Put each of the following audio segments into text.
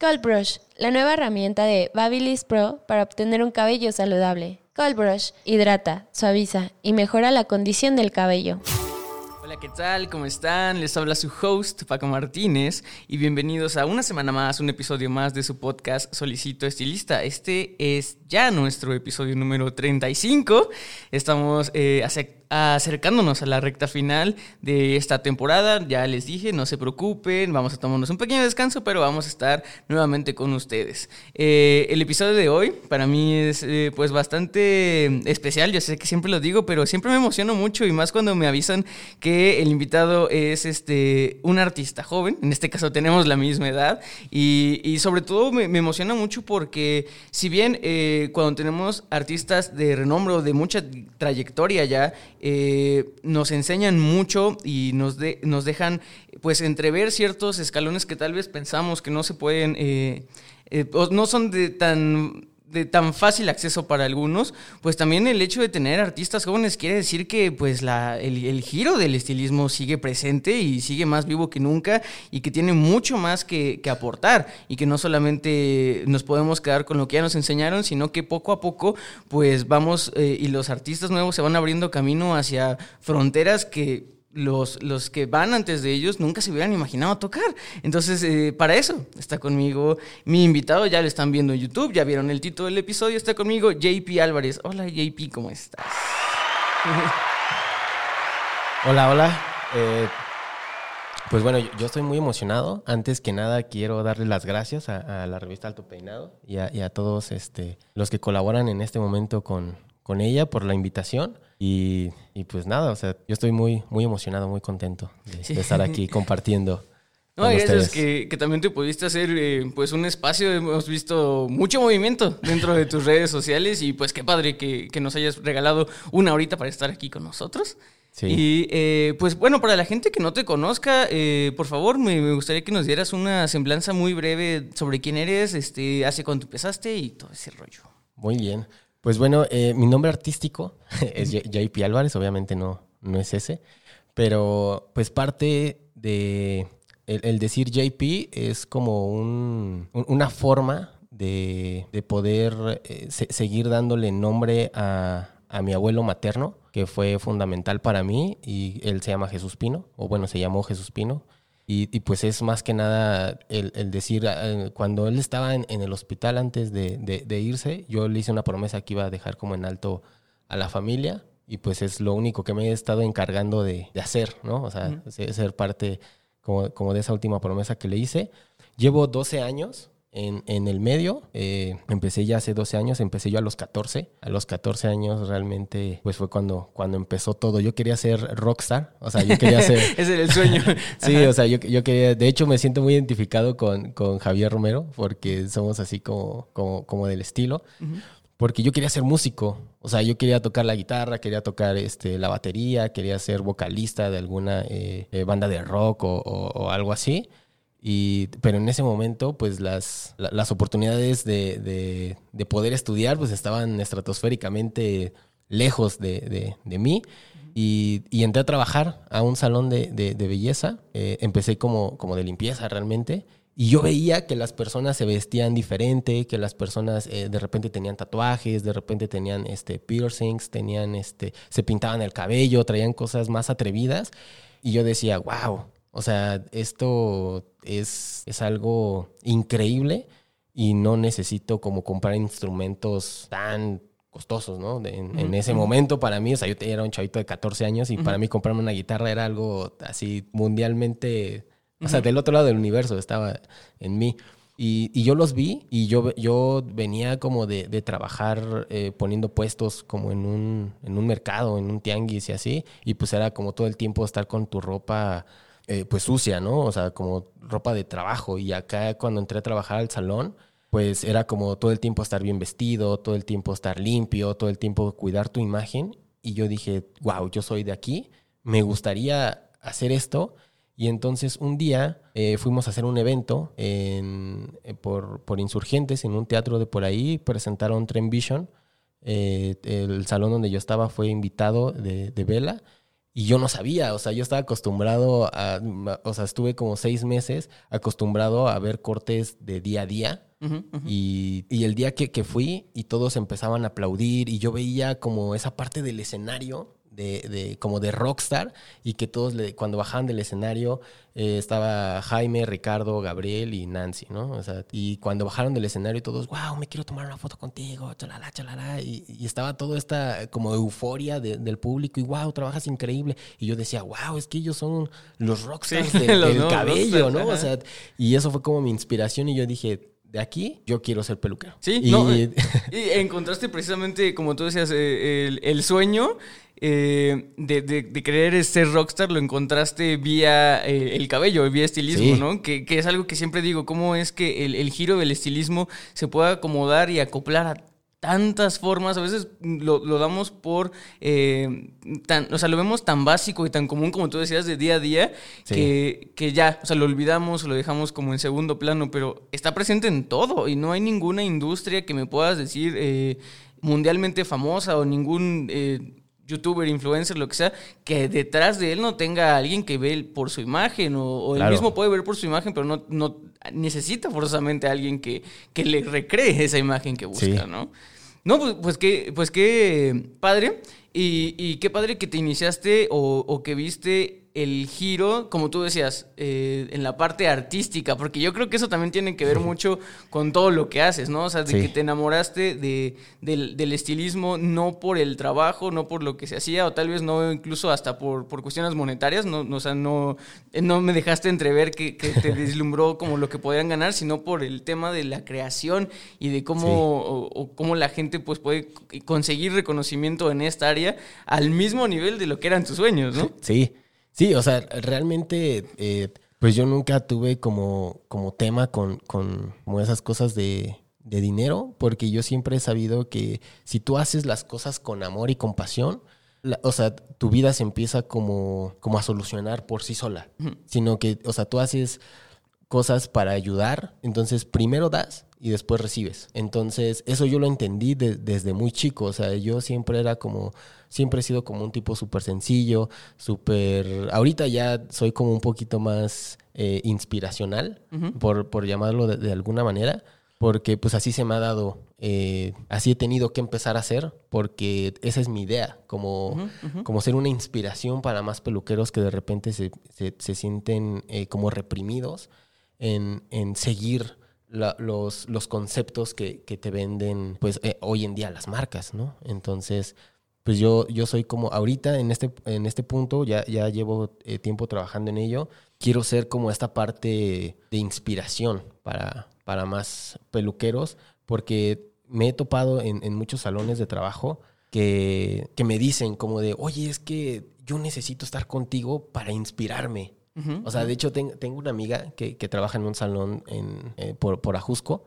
Cold Brush, la nueva herramienta de Babyliss Pro para obtener un cabello saludable. Cold Brush hidrata, suaviza y mejora la condición del cabello. Hola, ¿qué tal? ¿Cómo están? Les habla su host, Paco Martínez, y bienvenidos a una semana más, un episodio más de su podcast Solicito Estilista. Este es ya nuestro episodio número 35. Estamos eh, acercándonos a la recta final de esta temporada. Ya les dije, no se preocupen, vamos a tomarnos un pequeño descanso, pero vamos a estar nuevamente con ustedes. Eh, el episodio de hoy para mí es eh, pues bastante especial, yo sé que siempre lo digo, pero siempre me emociono mucho y más cuando me avisan que el invitado es este, un artista joven, en este caso tenemos la misma edad, y, sobre todo me, emociona mucho porque si bien eh, cuando tenemos artistas de renombre o de mucha trayectoria ya, eh, nos enseñan mucho y nos, nos dejan pues entrever ciertos escalones que tal vez pensamos que no se pueden, eh, eh, no son de tan de tan fácil acceso para algunos, pues también el hecho de tener artistas jóvenes quiere decir que pues la, el, giro del estilismo sigue presente y sigue más vivo que nunca y que tiene mucho más que, aportar y que no solamente nos podemos quedar con lo que ya nos enseñaron, sino que poco a poco pues vamos eh, y los artistas nuevos se van abriendo camino hacia fronteras que los, los que van antes de ellos nunca se hubieran imaginado tocar. Entonces, eh, para eso está conmigo mi invitado, ya lo están viendo en YouTube, ya vieron el título del episodio, está conmigo JP Álvarez. Hola JP, ¿cómo estás? hola, hola. Eh, pues bueno, yo, estoy muy emocionado. Antes que nada, quiero darle las gracias a, la revista Alto Peinado y a, todos este, los que colaboran en este momento con, con ella por la invitación. Y, pues nada, o sea, yo estoy muy, muy emocionado, muy contento de, estar aquí compartiendo. No, gracias que, que, también te pudiste hacer eh, pues un espacio, hemos visto mucho movimiento dentro de tus redes sociales y pues qué padre que, que nos hayas regalado una horita para estar aquí con nosotros. Sí. Y eh, pues bueno, para la gente que no te conozca, eh, por favor, me, me, gustaría que nos dieras una semblanza muy breve sobre quién eres, este, hace cuánto empezaste y todo ese rollo. Muy bien. Pues bueno, eh, mi nombre artístico es JP Álvarez, obviamente no, no es ese, pero pues parte de el, decir JP es como un, una forma de, poder eh, seguir dándole nombre a, a mi abuelo materno, que fue fundamental para mí, y él se llama Jesús Pino, o bueno, se llamó Jesús Pino, y, pues es más que nada el, decir, eh, cuando él estaba en, el hospital antes de, irse, yo le hice una promesa que iba a dejar como en alto a la familia y pues es lo único que me he estado encargando de, hacer, ¿no? O sea, ser parte como, como, de esa última promesa que le hice. Llevo 12 años en, en el medio. Eh, empecé ya hace 12 años, empecé yo a los 14. A los 14 años realmente pues fue cuando, cuando empezó todo. Yo quería ser rockstar, o sea, yo quería ser... Ese era el sueño. sí, o sea, yo, yo, quería... De hecho, me siento muy identificado con, con Javier Romero porque somos así como, como, como del estilo. Porque yo quería ser músico, o sea, yo quería tocar la guitarra, quería tocar este, la batería, quería ser vocalista de alguna eh, eh, banda de rock o, o algo así. Y, pero en ese momento, pues las, las oportunidades de, de, poder estudiar, pues estaban estratosféricamente lejos de, de mí. Y, entré a trabajar a un salón de, belleza. Eh, empecé como, como de limpieza realmente. Y yo veía que las personas se vestían diferente, que las personas eh, de repente tenían tatuajes, de repente tenían este, piercings, tenían este, se pintaban el cabello, traían cosas más atrevidas. Y yo decía, wow, o sea, esto es, es algo increíble y no necesito como comprar instrumentos tan costosos, ¿no? en, ese momento para mí, o sea, yo era un chavito de 14 años y para mí comprarme una guitarra era algo así mundialmente, o sea, del otro lado del universo estaba en mí. Y, y yo los vi y yo, yo venía como de, de trabajar eh, poniendo puestos como en un, en un mercado, en un tianguis y así, y pues era como todo el tiempo estar con tu ropa eh, pues sucia, ¿no? O sea, como ropa de trabajo. Y acá cuando entré a trabajar al salón, pues era como todo el tiempo estar bien vestido, todo el tiempo estar limpio, todo el tiempo cuidar tu imagen. Y yo dije, wow, yo soy de aquí, me gustaría hacer esto. Y entonces un día eh, fuimos a hacer un evento en, eh, por, Insurgentes, en un teatro de por ahí, presentaron Trend Vision. El salón donde yo estaba fue invitado de, de Vela. Y yo no sabía, o sea, yo estaba acostumbrado a, o sea, estuve como seis meses acostumbrado a ver cortes de día a día. Y, y, el día que, que, fui y todos empezaban a aplaudir y yo veía como esa parte del escenario de, como de rockstar y que todos le, cuando bajaban del escenario eh, estaba Jaime, Ricardo, Gabriel y Nancy, ¿no? O sea, y cuando bajaron del escenario todos, wow, me quiero tomar una foto contigo, chalala, chalala, y, y estaba toda esta como euforia del público y wow, trabajas increíble. Y yo decía, wow, es que ellos son los rockstars del cabello, ¿no? O sea, y eso fue como mi inspiración y yo dije, de aquí yo quiero ser peluquero. Sí, y, y encontraste precisamente, como tú decías, eh, el, el sueño eh, de, de, querer ser rockstar lo encontraste vía eh, el cabello, vía estilismo, ¿no? Que, es algo que siempre digo, cómo es que el, giro del estilismo se puede acomodar y acoplar a tantas formas, a veces lo, damos por, eh, tan, o sea, lo vemos tan básico y tan común como tú decías de día a día, que, que, ya, o sea, lo olvidamos, lo dejamos como en segundo plano, pero está presente en todo y no hay ninguna industria que me puedas decir mundialmente famosa o ningún youtuber, influencer, lo que sea, que detrás de él no tenga alguien que ve por su imagen o, él mismo puede ver por su imagen, pero no, no necesita forzosamente a alguien que, que le recree esa imagen que busca, ¿no? No, pues, pues qué, pues qué padre. Y, y, qué padre que te iniciaste o, o que viste el giro, como tú decías, eh, en la parte artística, porque yo creo que eso también tiene que ver mucho con todo lo que haces, ¿no? O sea, de que te enamoraste de, del, estilismo no por el trabajo, no por lo que se hacía, o tal vez no incluso hasta por, por cuestiones monetarias, no, o sea, no, no me dejaste entrever que, te deslumbró como lo que podían ganar, sino por el tema de la creación y de cómo, o, cómo la gente pues puede conseguir reconocimiento en esta área al mismo nivel de lo que eran tus sueños, ¿no? Sí. Sí, o sea, realmente, eh, pues yo nunca tuve como, como tema con, con como esas cosas de, de dinero, porque yo siempre he sabido que si tú haces las cosas con amor y compasión, o sea, tu vida se empieza como, como a solucionar por sí sola, sino que, o sea, tú haces cosas para ayudar, entonces primero das y después recibes. Entonces, eso yo lo entendí desde muy chico, o sea, yo siempre era como, siempre he sido como un tipo súper sencillo, súper, ahorita ya soy como un poquito más eh, inspiracional, por, por, llamarlo de, alguna manera, porque pues así se me ha dado, eh, así he tenido que empezar a hacer, porque esa es mi idea, como, como ser una inspiración para más peluqueros que de repente se, se, sienten eh, como reprimidos en, en seguir los, los conceptos que, que, te venden, pues eh, hoy en día las marcas, ¿no? Entonces, pues yo, yo soy como, ahorita en este, en este punto, ya, ya llevo eh, tiempo trabajando en ello, quiero ser como esta parte de inspiración para, para más peluqueros, porque me he topado en, en muchos salones de trabajo que, que me dicen como de, oye, es que yo necesito estar contigo para inspirarme o sea, de hecho, tengo una amiga que, trabaja en un salón en, eh, por, por, Ajusco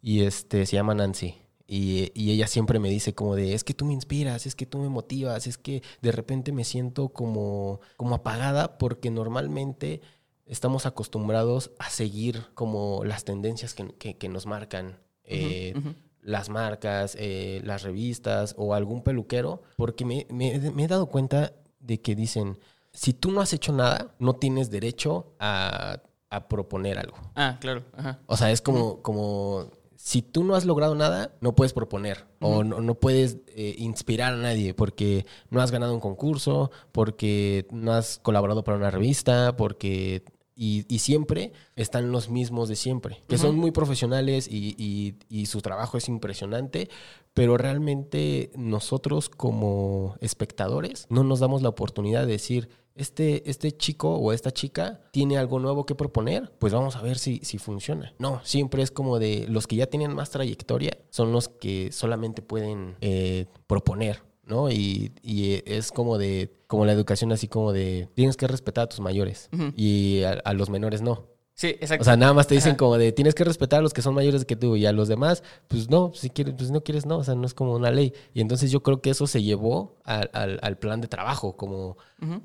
y este, se llama Nancy. Y, ella siempre me dice como de, es que tú me inspiras, es que tú me motivas, es que de repente me siento como, como apagada porque normalmente estamos acostumbrados a seguir como las tendencias que, nos marcan. Eh, las marcas, eh, las revistas o algún peluquero, porque me, me he dado cuenta de que dicen, si tú no has hecho nada, no tienes derecho a, proponer algo. Ah, claro. O sea, es como, como si tú no has logrado nada, no puedes proponer o no, puedes eh, inspirar a nadie porque no has ganado un concurso, porque no has colaborado para una revista, porque... Y, siempre están los mismos de siempre, que son muy profesionales y, y, su trabajo es impresionante, pero realmente nosotros como espectadores no nos damos la oportunidad de decir, este, este chico o esta chica tiene algo nuevo que proponer, pues vamos a ver si, si funciona. No, siempre es como de los que ya tienen más trayectoria son los que solamente pueden eh, proponer, ¿no? Y, es como de, como la educación así como de, tienes que respetar a tus mayores y a, los menores no. Sí, exacto. O sea, nada más te dicen Ajá. como de tienes que respetar a los que son mayores que tú y a los demás, pues no, si quieres, pues no quieres, no, o sea, no es como una ley. Y entonces yo creo que eso se llevó al, al- al plan de trabajo, como,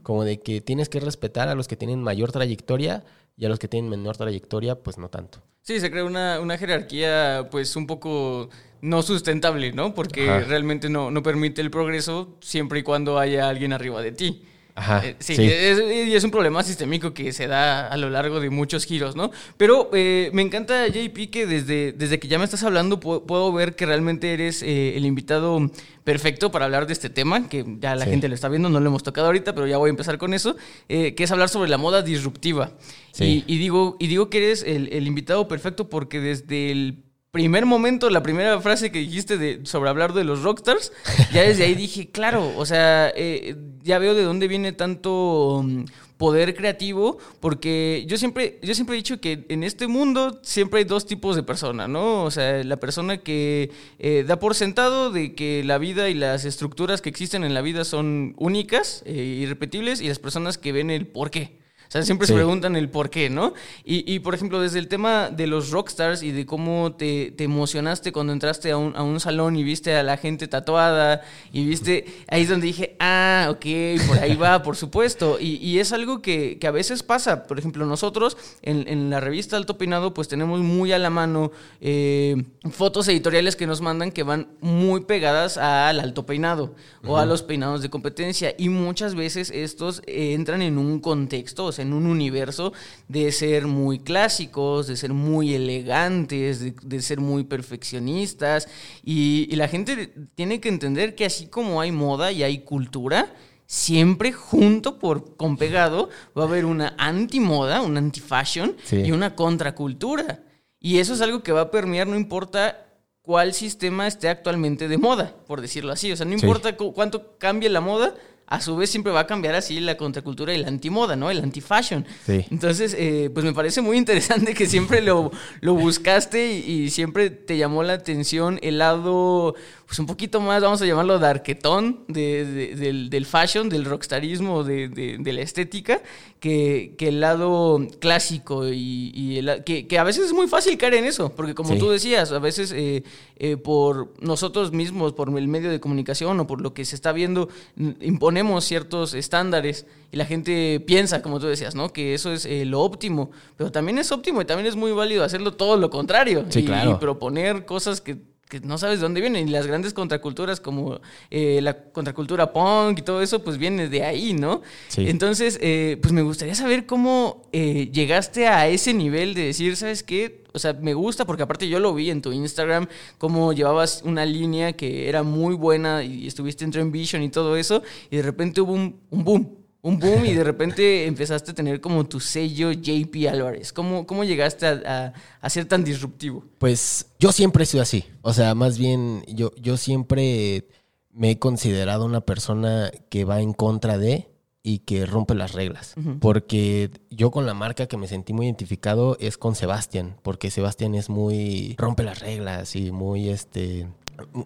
como de que tienes que respetar a los que tienen mayor trayectoria y a los que tienen menor trayectoria, pues no tanto. Sí, se crea una, una jerarquía pues un poco no sustentable, ¿no? Porque Ajá. realmente no, no permite el progreso siempre y cuando haya alguien arriba de ti. Ajá. Eh, sí, sí. Es, y es un problema sistémico que se da a lo largo de muchos giros, ¿no? Pero eh, me encanta, JP, que desde, desde que ya me estás hablando pu- puedo ver que realmente eres eh, el invitado perfecto para hablar de este tema, que ya la Sí. gente lo está viendo, no lo hemos tocado ahorita, pero ya voy a empezar con eso, que es hablar sobre la moda disruptiva. Sí. Y, y digo, y digo que eres el, el invitado perfecto porque desde el primer momento, la primera frase que dijiste de, sobre hablar de los rockstars, ya desde ahí dije, claro, o sea, eh, ya veo de dónde viene tanto mm, poder creativo, porque yo siempre, yo siempre he dicho que en este mundo siempre hay dos tipos de personas, ¿no? O sea, la persona que eh, da por sentado de que la vida y las estructuras que existen en la vida son únicas, e irrepetibles, y las personas que ven el por qué. O sea, siempre se preguntan el por qué, ¿no? Y, y, por ejemplo, desde el tema de los rockstars y de cómo te, te emocionaste cuando entraste a un, a un salón y viste a la gente tatuada y viste, ahí es donde dije, ah, ok, por ahí va, por supuesto. Y, y es algo que, que a veces pasa. Por ejemplo, nosotros en, en la revista Alto Peinado, pues tenemos muy a la mano eh, fotos editoriales que nos mandan que van muy pegadas al alto peinado o a los peinados de competencia. Y muchas veces estos eh, entran en un contexto, o sea, en un universo de ser muy clásicos, de ser muy elegantes, de, de ser muy perfeccionistas. Y, y la gente tiene que entender que así como hay moda y hay cultura, siempre junto por con pegado va a haber una antimoda, una anti-fashion Sí. y una contracultura. Y eso es algo que va a permear, no importa cuál sistema esté actualmente de moda, por decirlo así. O sea, no Sí. importa cu- cuánto cambie la moda, a su vez siempre va a cambiar así la contracultura y la antimoda, ¿no? El anti-fashion. Sí. Entonces, eh, pues me parece muy interesante que siempre lo, lo buscaste y, y siempre te llamó la atención el lado, pues un poquito más, vamos a llamarlo darquetón de, de- del, del fashion, del rockstarismo, de, de- de la estética, que, que el lado clásico y, y el- que, que a veces es muy fácil caer en eso, porque como Sí. tú decías, a veces eh, eh, por nosotros mismos, por el medio de comunicación o por lo que se está viendo, n- imponemos ciertos estándares y la gente piensa, como tú decías, ¿no? Que eso es eh, lo óptimo, pero también es óptimo y también es muy válido hacerlo todo lo contrario Sí, y, claro. y proponer cosas que, que no sabes de dónde vienen y las grandes contraculturas como eh, la contracultura punk y todo eso, pues viene de ahí, ¿no? Sí. Entonces, eh, pues me gustaría saber cómo eh, llegaste a ese nivel de decir, ¿sabes qué? O sea, me gusta porque aparte yo lo vi en tu Instagram, cómo llevabas una línea que era muy buena y estuviste en Trend Vision y todo eso, y de repente hubo un, un boom, un boom y de repente empezaste a tener como tu sello JP Álvarez. ¿Cómo, cómo llegaste a, a- a ser tan disruptivo? Pues yo siempre he sido así. O sea, más bien yo, yo siempre me he considerado una persona que va en contra de y que rompe las reglas. Porque yo con la marca que me sentí muy identificado es con Sebastián, porque Sebastián es muy rompe las reglas y muy este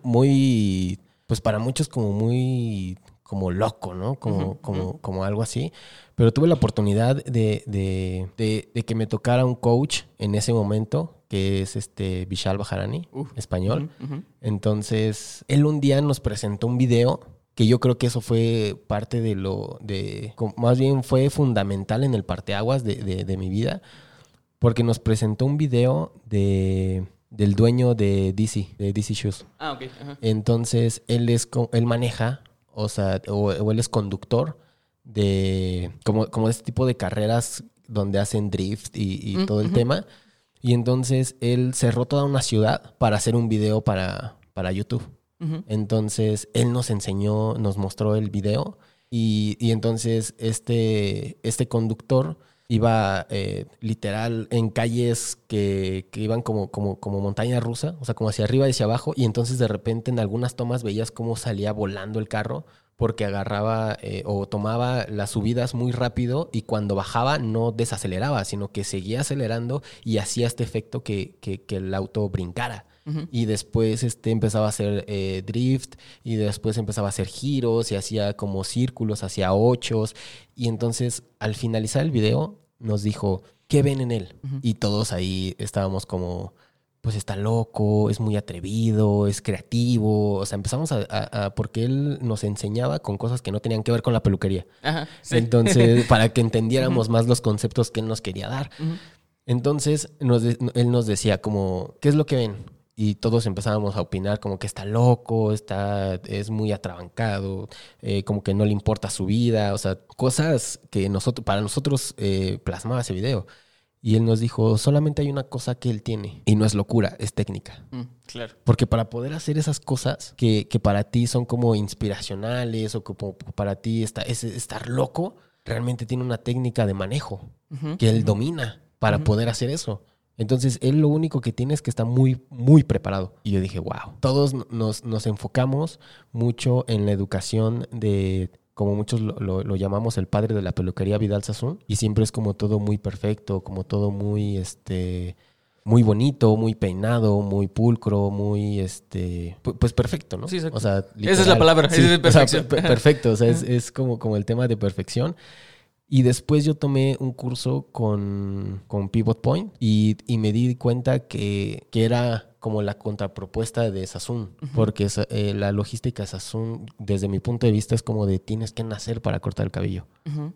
muy pues para muchos como muy como loco, ¿no? Como, como, como algo así. Pero tuve la oportunidad de, de, de- de que me tocara un coach en ese momento, que es este Vishal Bajarani, español. Entonces, él un día nos presentó un video que yo creo que eso fue parte de lo, de, más bien fue fundamental en el parteaguas de, de, de mi vida, porque nos presentó un video de, del dueño de DC, de DC Shoes. Ah, ok. ajá. Entonces, él es él maneja, o sea, o, o él es conductor de como, como este tipo de carreras donde hacen drift y, y Mm, todo el tema. Y entonces él cerró toda una ciudad para hacer un video para, para YouTube. Entonces él nos enseñó, nos mostró el video y, y entonces este, este conductor iba eh, literal en calles que, que iban como, como, como montaña rusa, o sea, como hacia arriba y hacia abajo y entonces de repente en algunas tomas veías cómo salía volando el carro porque agarraba eh, o tomaba las subidas muy rápido y cuando bajaba no desaceleraba, sino que seguía acelerando y hacía este efecto que, que- que el auto brincara. Y después este, empezaba a hacer eh, drift y después empezaba a hacer giros y hacía como círculos, hacía ochos. Y entonces al finalizar el video nos dijo, ¿qué ven en él? Y todos ahí estábamos como, pues está loco, es muy atrevido, es creativo. O sea, empezamos a, a- a- porque él nos enseñaba con cosas que no tenían que ver con la peluquería. Ajá. sí. Entonces, para que entendiéramos más los conceptos que él nos quería dar. Entonces, nos de- él nos decía como, ¿qué es lo que ven? Y todos empezábamos a opinar como que está loco, está, es muy atrabancado, eh, como que no le importa su vida, o sea, cosas que nosotros, para nosotros eh, plasmaba ese video. Y él nos dijo, solamente hay una cosa que él tiene, y no es locura, es técnica. Mm, claro. Porque para poder hacer esas cosas que, que para ti son como inspiracionales o como para ti está, es estar loco, realmente tiene una técnica de manejo que él domina para poder hacer eso. Entonces, él lo único que tiene es que está muy, muy preparado. Y yo dije, wow. Todos nos, nos enfocamos mucho en la educación de, como muchos lo, lo- lo llamamos, el padre de la peluquería Vidal Sassoon. Y siempre es como todo muy perfecto, como todo muy, este, muy bonito, muy peinado, muy pulcro, muy, este, pu- pues perfecto, ¿no? Sí, exacto. O sea, Esa es la palabra, esa es o sea, perfección. per- perfecto, o sea, es, es como, como el tema de perfección. Y después yo tomé un curso con, con Pivot Point y, y me di cuenta que, que era como la contrapropuesta de Sassoon, porque eh, la logística de Sassoon, desde mi punto de vista, es como de tienes que nacer para cortar el cabello.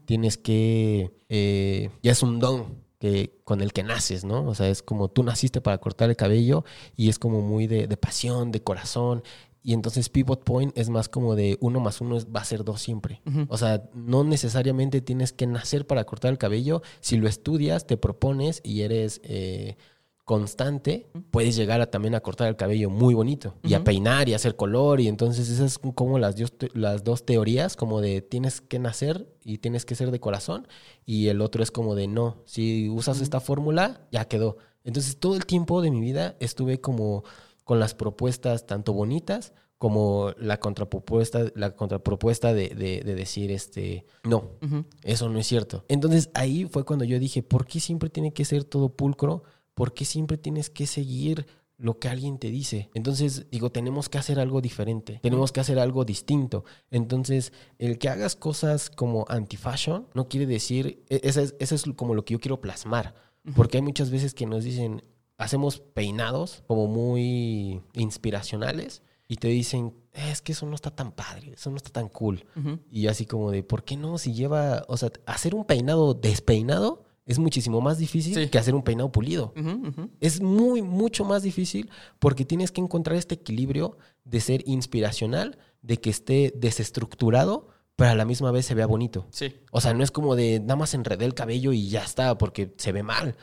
Tienes que... eh, ya es un don que, con el que naces, ¿no? O sea, es como tú naciste para cortar el cabello y es como muy de, de pasión, de corazón. Y entonces Pivot Point es más como de uno más uno es- va a ser dos siempre. O sea, no necesariamente tienes que nacer para cortar el cabello. Si lo estudias, te propones y eres eh, constante, puedes llegar a, también a cortar el cabello muy bonito y a peinar y a hacer color. Y entonces esas son como las, las dos teorías, como de tienes que nacer y tienes que ser de corazón. Y el otro es como de no, si usas esta fórmula, ya quedó. Entonces todo el tiempo de mi vida estuve como con las propuestas tanto bonitas como la contrapropuesta, la contrapropuesta de, de- de decir este no, eso no es cierto. Entonces ahí fue cuando yo dije, ¿por qué siempre tiene que ser todo pulcro? ¿Por qué siempre tienes que seguir lo que alguien te dice? Entonces digo, tenemos que hacer algo diferente, tenemos que hacer algo distinto. Entonces, el que hagas cosas como anti-fashion no quiere decir, e- esa es, eso es como lo que yo quiero plasmar. Porque hay muchas veces que nos dicen, hacemos peinados como muy inspiracionales y te dicen, "Eh, es que eso no está tan padre, eso no está tan cool. Ujú. Y así como de, ¿por qué no? Si lleva, o sea, hacer un peinado despeinado es muchísimo más difícil Sí. que hacer un peinado pulido. Ujú, ujú. Es muy, mucho más difícil porque tienes que encontrar este equilibrio de ser inspiracional, de que esté desestructurado, pero a la misma vez se vea bonito. Sí. O sea, no es como de nada más enredé el cabello y ya está, porque se ve mal.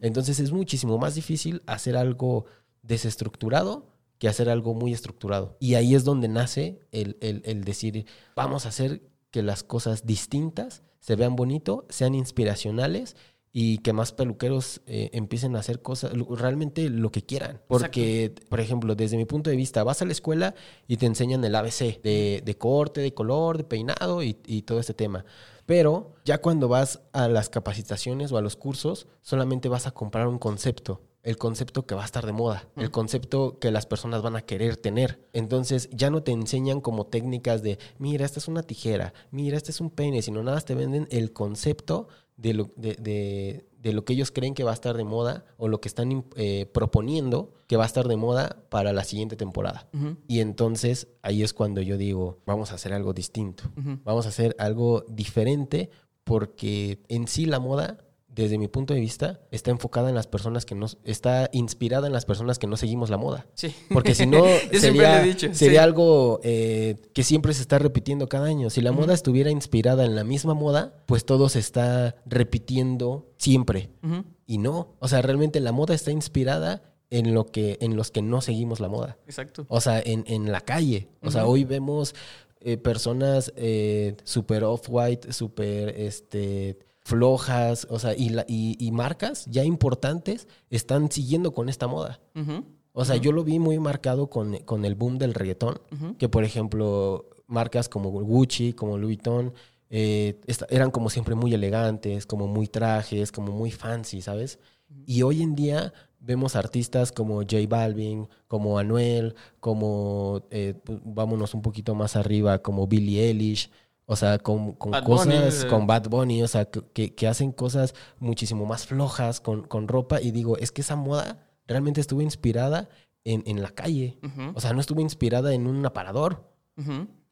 Entonces es muchísimo más difícil hacer algo desestructurado que hacer algo muy estructurado. Y ahí es donde nace el, el- el decir, vamos a hacer que las cosas distintas se vean bonito, sean inspiracionales y que más peluqueros eh, empiecen a hacer cosas, realmente lo que quieran. Porque, por ejemplo, desde mi punto de vista, vas a la escuela y te enseñan el ABC de, de corte, de color, de peinado y, y todo este tema. Pero ya cuando vas a las capacitaciones o a los cursos, solamente vas a comprar un concepto. El concepto que va a estar de moda, el concepto que las personas van a querer tener. Entonces ya no te enseñan como técnicas de, mira, esta es una tijera, mira, este es un peine, sino nada más te venden el concepto de lo, de, de- de lo que ellos creen que va a estar de moda o lo que están eh, proponiendo que va a estar de moda para la siguiente temporada. Y entonces ahí es cuando yo digo, vamos a hacer algo distinto, vamos a hacer algo diferente porque en sí la moda, desde mi punto de vista, está enfocada en las personas que no, está inspirada en las personas que no seguimos la moda. Sí. Porque si no, sería, dicho, sería sí. algo eh, que siempre se está repitiendo cada año. Si la moda estuviera inspirada en la misma moda, pues todo se está repitiendo siempre. Y no, o sea, realmente la moda está inspirada en lo que, en los que no seguimos la moda. Exacto. O sea, en, en la calle. O sea, hoy vemos eh, personas eh, súper off-white, súper este, flojas, o sea, y, la- y, y marcas ya importantes están siguiendo con esta moda. O sea, yo lo vi muy marcado con, con el boom del reggaetón, que por ejemplo, marcas como Gucci, como Louis Vuitton, eh, eran como siempre muy elegantes, como muy trajes, como muy fancy, ¿sabes? Y hoy en día vemos artistas como J Balvin, como Anuel, como, eh, pues, vámonos un poquito más arriba, como Billie Eilish. O sea, con, con Bad Bunny, cosas, eh. con Bad Bunny, o sea, que, que hacen cosas muchísimo más flojas con, con ropa. Y digo, es que esa moda realmente estuvo inspirada en, en la calle. O sea, no estuvo inspirada en un aparador.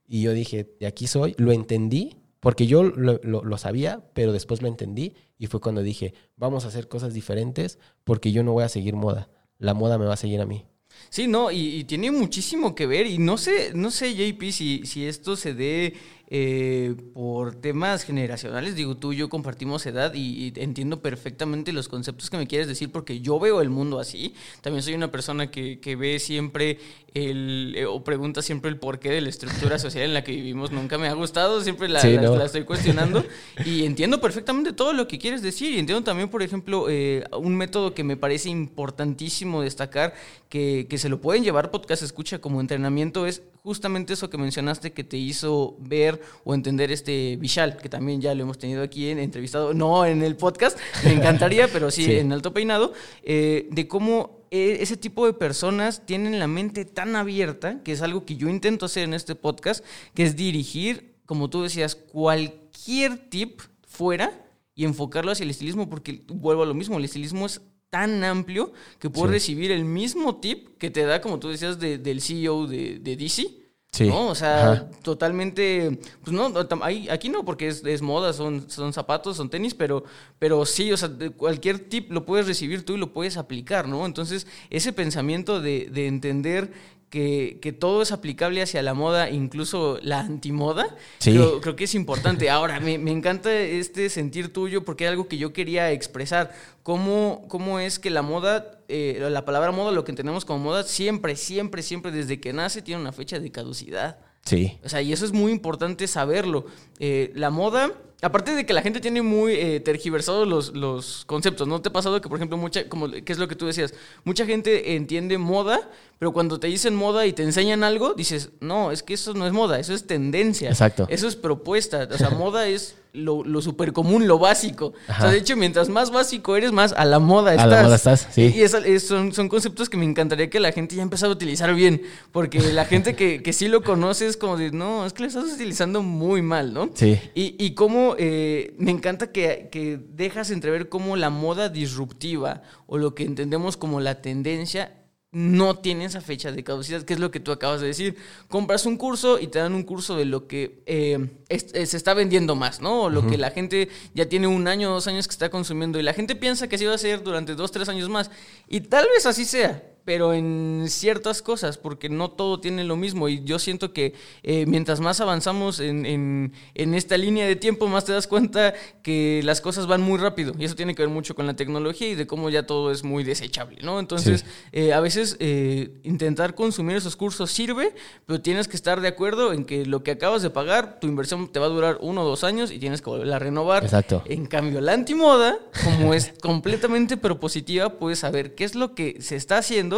Y yo dije, de aquí soy, lo entendí, porque yo lo, lo- lo sabía, pero después lo entendí y fue cuando dije, vamos a hacer cosas diferentes porque yo no voy a seguir moda, la moda me va a seguir a mí. Sí, no, y, y tiene muchísimo que ver. Y no sé, no sé, JP, si, si esto se dé eh, por temas generacionales. Digo, tú y yo compartimos edad y, y entiendo perfectamente los conceptos que me quieres decir porque yo veo el mundo así. También soy una persona que, que ve siempre el, eh, o pregunta siempre el porqué de la estructura social en la que vivimos. Nunca me ha gustado, siempre la, Sí, la- ¿no? la estoy cuestionando. y entiendo perfectamente todo lo que quieres decir. Y entiendo también, por ejemplo, eh, un método que me parece importantísimo destacar, que, que se lo pueden llevar podcast escucha como entrenamiento, es justamente eso que mencionaste que te hizo ver o entender este Vishal, que también ya lo hemos tenido aquí en entrevistado, no en el podcast, me encantaría, pero sí, Sí. en Alto Peinado, eh, de cómo eh, ese tipo de personas tienen la mente tan abierta, que es algo que yo intento hacer en este podcast, que es dirigir, como tú decías, cualquier tip fuera y enfocarlo hacia el estilismo, porque vuelvo a lo mismo, el estilismo es tan amplio que puedes Sí. recibir el mismo tip que te da, como tú decías, de- del CEO de, de DC. Sí. ¿no? O sea, Ajá. totalmente, pues no, ahí- aquí no, porque es, es moda, son, son zapatos, son tenis, pero, pero sí, o sea, cualquier tip lo puedes recibir tú y lo puedes aplicar, ¿no? Entonces, ese pensamiento de, de entender que, que todo es aplicable hacia la moda, incluso la antimoda, Sí. creo, creo que es importante. Ahora, me, me encanta este sentir tuyo porque es algo que yo quería expresar. ¿Cómo, cómo es que la moda, eh, la palabra moda, lo que entendemos como moda, siempre, siempre, siempre, desde que nace, tiene una fecha de caducidad? Sí. O sea, y eso es muy importante saberlo. Eh, la moda, aparte de que la gente tiene muy eh, tergiversados los, los conceptos, ¿no te ha pasado que, por ejemplo, mucha, como, qué es lo que tú decías? Mucha gente entiende moda, pero cuando te dicen moda y te enseñan algo, dices, no, es que eso no es moda, eso es tendencia. Exacto. Eso es propuesta. O sea, moda es lo, lo súper común, lo básico. O sea, de hecho, mientras más básico eres, más a la moda A estás. la moda estás, sí. Y es- son, son conceptos que me encantaría que la gente ya empezara a utilizar bien. Porque la gente que, que sí lo conoce es como de, no, es que lo estás utilizando muy mal, ¿no? Sí. Y, y cómo eh, me encanta que, que dejas entrever cómo la moda disruptiva o lo que entendemos como la tendencia no tiene esa fecha de caducidad, que es lo que tú acabas de decir. Compras un curso y te dan un curso de lo que eh, es- eh, se está vendiendo más, ¿no? O lo que la gente ya tiene un año o dos años que está consumiendo y la gente piensa que así va a ser durante dos, tres años más. Y tal vez así sea, pero en ciertas cosas, porque no todo tiene lo mismo. Y yo siento que eh, mientras más avanzamos en, en- en esta línea de tiempo, más te das cuenta que las cosas van muy rápido. Y eso tiene que ver mucho con la tecnología y de cómo ya todo es muy desechable, ¿no? Entonces, Sí. eh, a veces eh, intentar consumir esos cursos sirve, pero tienes que estar de acuerdo en que lo que acabas de pagar, tu inversión te va a durar uno o dos años y tienes que volverla a renovar. Exacto. En cambio, la antimoda, como es completamente propositiva, puedes saber qué es lo que se está haciendo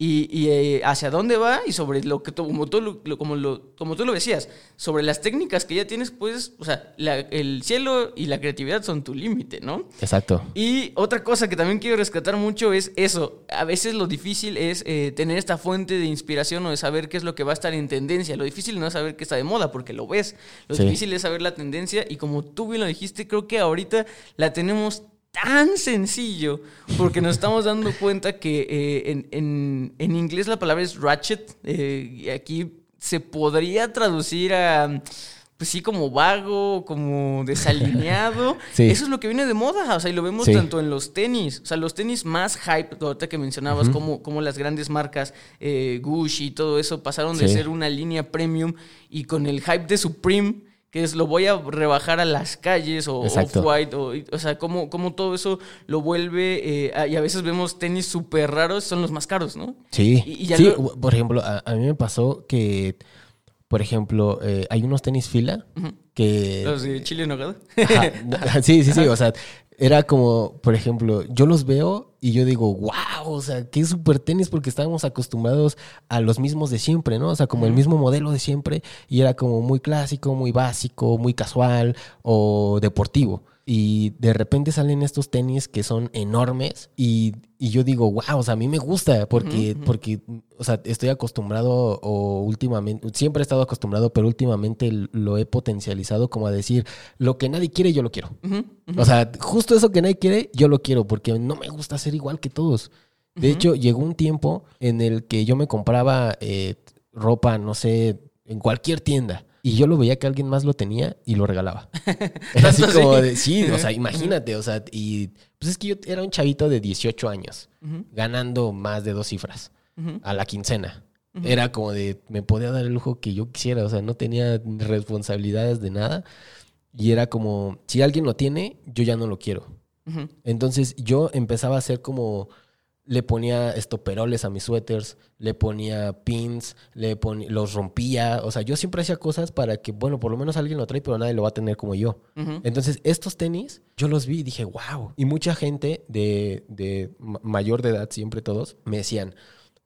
y, y, eh, hacia dónde va y sobre lo que como tú, lo- lo- como, lo, como tú lo decías, sobre las técnicas que ya tienes, pues, o sea, la- el cielo y la creatividad son tu límite, ¿no? Exacto. Y otra cosa que también quiero rescatar mucho es eso. A veces lo difícil es eh, tener esta fuente de inspiración o de saber qué es lo que va a estar en tendencia. Lo difícil no es saber qué está de moda porque lo ves. Lo Sí. difícil es saber la tendencia y como tú bien lo dijiste, creo que ahorita la tenemos tan sencillo porque nos estamos dando cuenta que eh, en, en- en inglés la palabra es ratchet eh, y aquí se podría traducir a... Pues sí, como vago, como desalineado. Sí. Eso es lo que viene de moda. O sea, y lo vemos Sí. tanto en los tenis. O sea, los tenis más hype, ahorita que mencionabas, como, como las grandes marcas, eh, Gucci y todo eso, pasaron de Sí. ser una línea premium y con el hype de Supreme, que es lo voy a rebajar a las calles o. Off-White, o, o sea, como, como todo eso lo vuelve. eh, a- y a veces vemos tenis súper raros, son los más caros, ¿no? Sí. Y- y ya sí, lo- por ejemplo, a, a mí me pasó que, por ejemplo, eh, hay unos tenis fila que... Los de Chile en sí, sí, sí, o sea, era como, por ejemplo, yo los veo y yo digo, wow, o sea, qué súper tenis porque estábamos acostumbrados a los mismos de siempre, ¿no? O sea, como el mismo modelo de siempre y era como muy clásico, muy básico, muy casual o deportivo. y de repente salen estos tenis que son enormes y, y yo digo, wow, o sea, a mí me gusta porque, porque o sea, estoy acostumbrado o últimamente, siempre he estado acostumbrado, pero últimamente lo he potencializado como a decir, lo que nadie quiere, yo lo quiero. O sea, justo eso que nadie quiere, yo lo quiero porque no me gusta ser igual que todos. De hecho, llegó un tiempo en el que yo me compraba eh, ropa, no sé, en cualquier tienda. Y yo lo veía que alguien más lo tenía y lo regalaba. Era así como de, sí, o sea, imagínate, o sea, y pues es que yo era un chavito de 18 años, ganando más de dos cifras a la quincena. Era como de, me podía dar el lujo que yo quisiera, o sea, no tenía responsabilidades de nada. Y era como, si alguien lo tiene, yo ya no lo quiero. Entonces yo empezaba a hacer como le ponía estoperoles a mis suéteres, le ponía pins, le ponía, los rompía. O sea, yo siempre hacía cosas para que, bueno, por lo menos alguien lo trae, pero nadie lo va a tener como yo. Entonces, estos tenis, yo los vi y dije, wow. Y mucha gente de, de mayor de edad, siempre todos, me decían,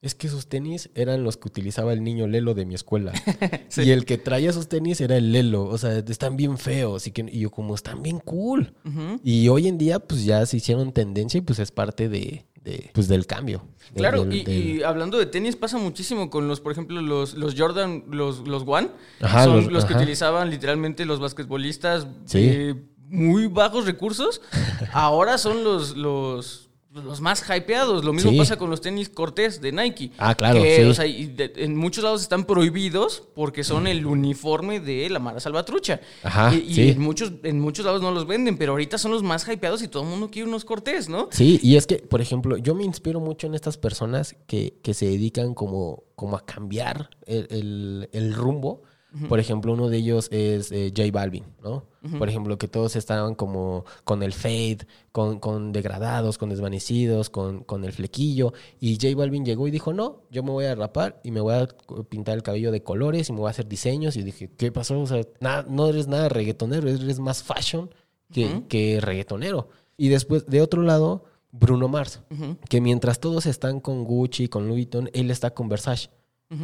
es que esos tenis eran los que utilizaba el niño Lelo de mi escuela. Y el que traía esos tenis era el Lelo. O sea, están bien feos. Y, que, y yo como, están bien cool. Y hoy en día, pues ya se hicieron tendencia y pues es parte de, pues del cambio. Claro, y, hablando de tenis, pasa muchísimo con los, por ejemplo, los, los Jordan, los, los One, son los, que utilizaban literalmente los basquetbolistas de muy bajos recursos. Ahora son los, los los más hypeados. Lo mismo pasa con los tenis Cortés de Nike. Ah, claro. en muchos lados están prohibidos porque son el uniforme de la Mara Salvatrucha. Ajá. Y, en, muchos, en muchos lados no los venden, pero ahorita son los más hypeados y todo el mundo quiere unos Cortés, ¿no? Sí, y es que, por ejemplo, yo me inspiro mucho en estas personas que, que se dedican como, como a cambiar el, el rumbo por ejemplo, uno de ellos es eh, J Balvin, ¿no? Por ejemplo, que todos estaban como con el fade, con, con degradados, con desvanecidos, con, con, el flequillo. Y J Balvin llegó y dijo, no, yo me voy a rapar y me voy a pintar el cabello de colores y me voy a hacer diseños. Y dije, ¿qué pasó? O sea, no eres nada reggaetonero, eres más fashion que, que reggaetonero. Y después, de otro lado, Bruno Mars, que mientras todos están con Gucci, con Louis Vuitton, él está con Versace.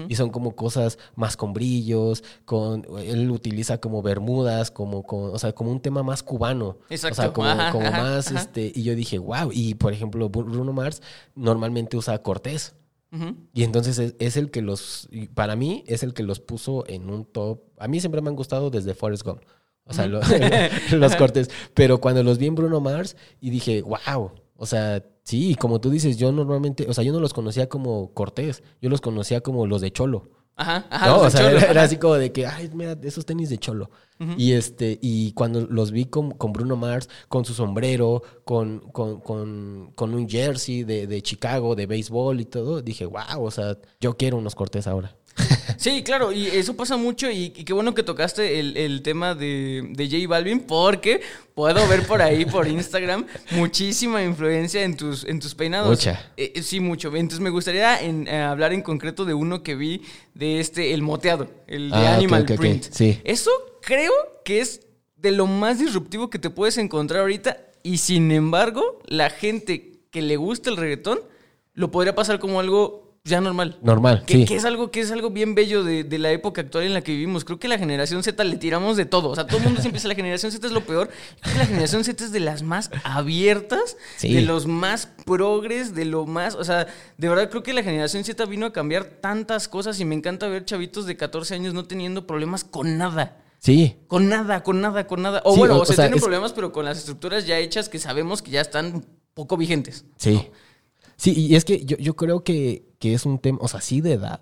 Y son como cosas más con brillos, con él utiliza como bermudas, como, o sea, como un tema más cubano. Exacto. O sea, como, más, este, y yo dije, wow, y por ejemplo, Bruno Mars normalmente usa Cortés. Y entonces es, el que los, para mí, es el que los puso en un top. A mí siempre me han gustado desde Forrest Gump. O sea, los cortes. Pero cuando los vi en Bruno Mars y dije, wow, o sea, Sí, como tú dices, yo normalmente, o sea, yo no los conocía como Cortés, yo los conocía como los de Cholo. Ajá, ajá. No, o sea, era, así como de que, ay, mira, esos tenis de Cholo. Y este, y cuando los vi con, con Bruno Mars, con su sombrero, con, con, con, con un jersey de, de, Chicago, de béisbol y todo, dije, wow, o sea, yo quiero unos Cortés ahora. Sí, claro, y eso pasa mucho y, qué bueno que tocaste el, tema de, de, J Balvin porque puedo ver por ahí, por Instagram, muchísima influencia en tus, en tus peinados. Mucha. Eh, eh, sí, mucho. Entonces me gustaría en, eh, hablar en concreto de uno que vi de este, el moteado, el de ah, Animal Print. Sí. Eso creo que es de lo más disruptivo que te puedes encontrar ahorita y sin embargo la gente que le gusta el reggaetón lo podría pasar como algo ya normal. Normal, que, sí. Que es algo, que es algo bien bello de, la época actual en la que vivimos. Creo que la generación Z le tiramos de todo. O sea, todo el mundo siempre dice la generación Z es lo peor. Creo que la generación Z es de las más abiertas, de los más progres, de lo más... O sea, de verdad creo que la generación Z vino a cambiar tantas cosas y me encanta ver chavitos de 14 años no teniendo problemas con nada. Sí. Con nada, con nada, con nada. O bueno, o, sea, tienen problemas, pero con las estructuras ya hechas que sabemos que ya están poco vigentes. Sí. Sí, y es que yo, yo creo que, que, es un tema, o sea, sí de edad,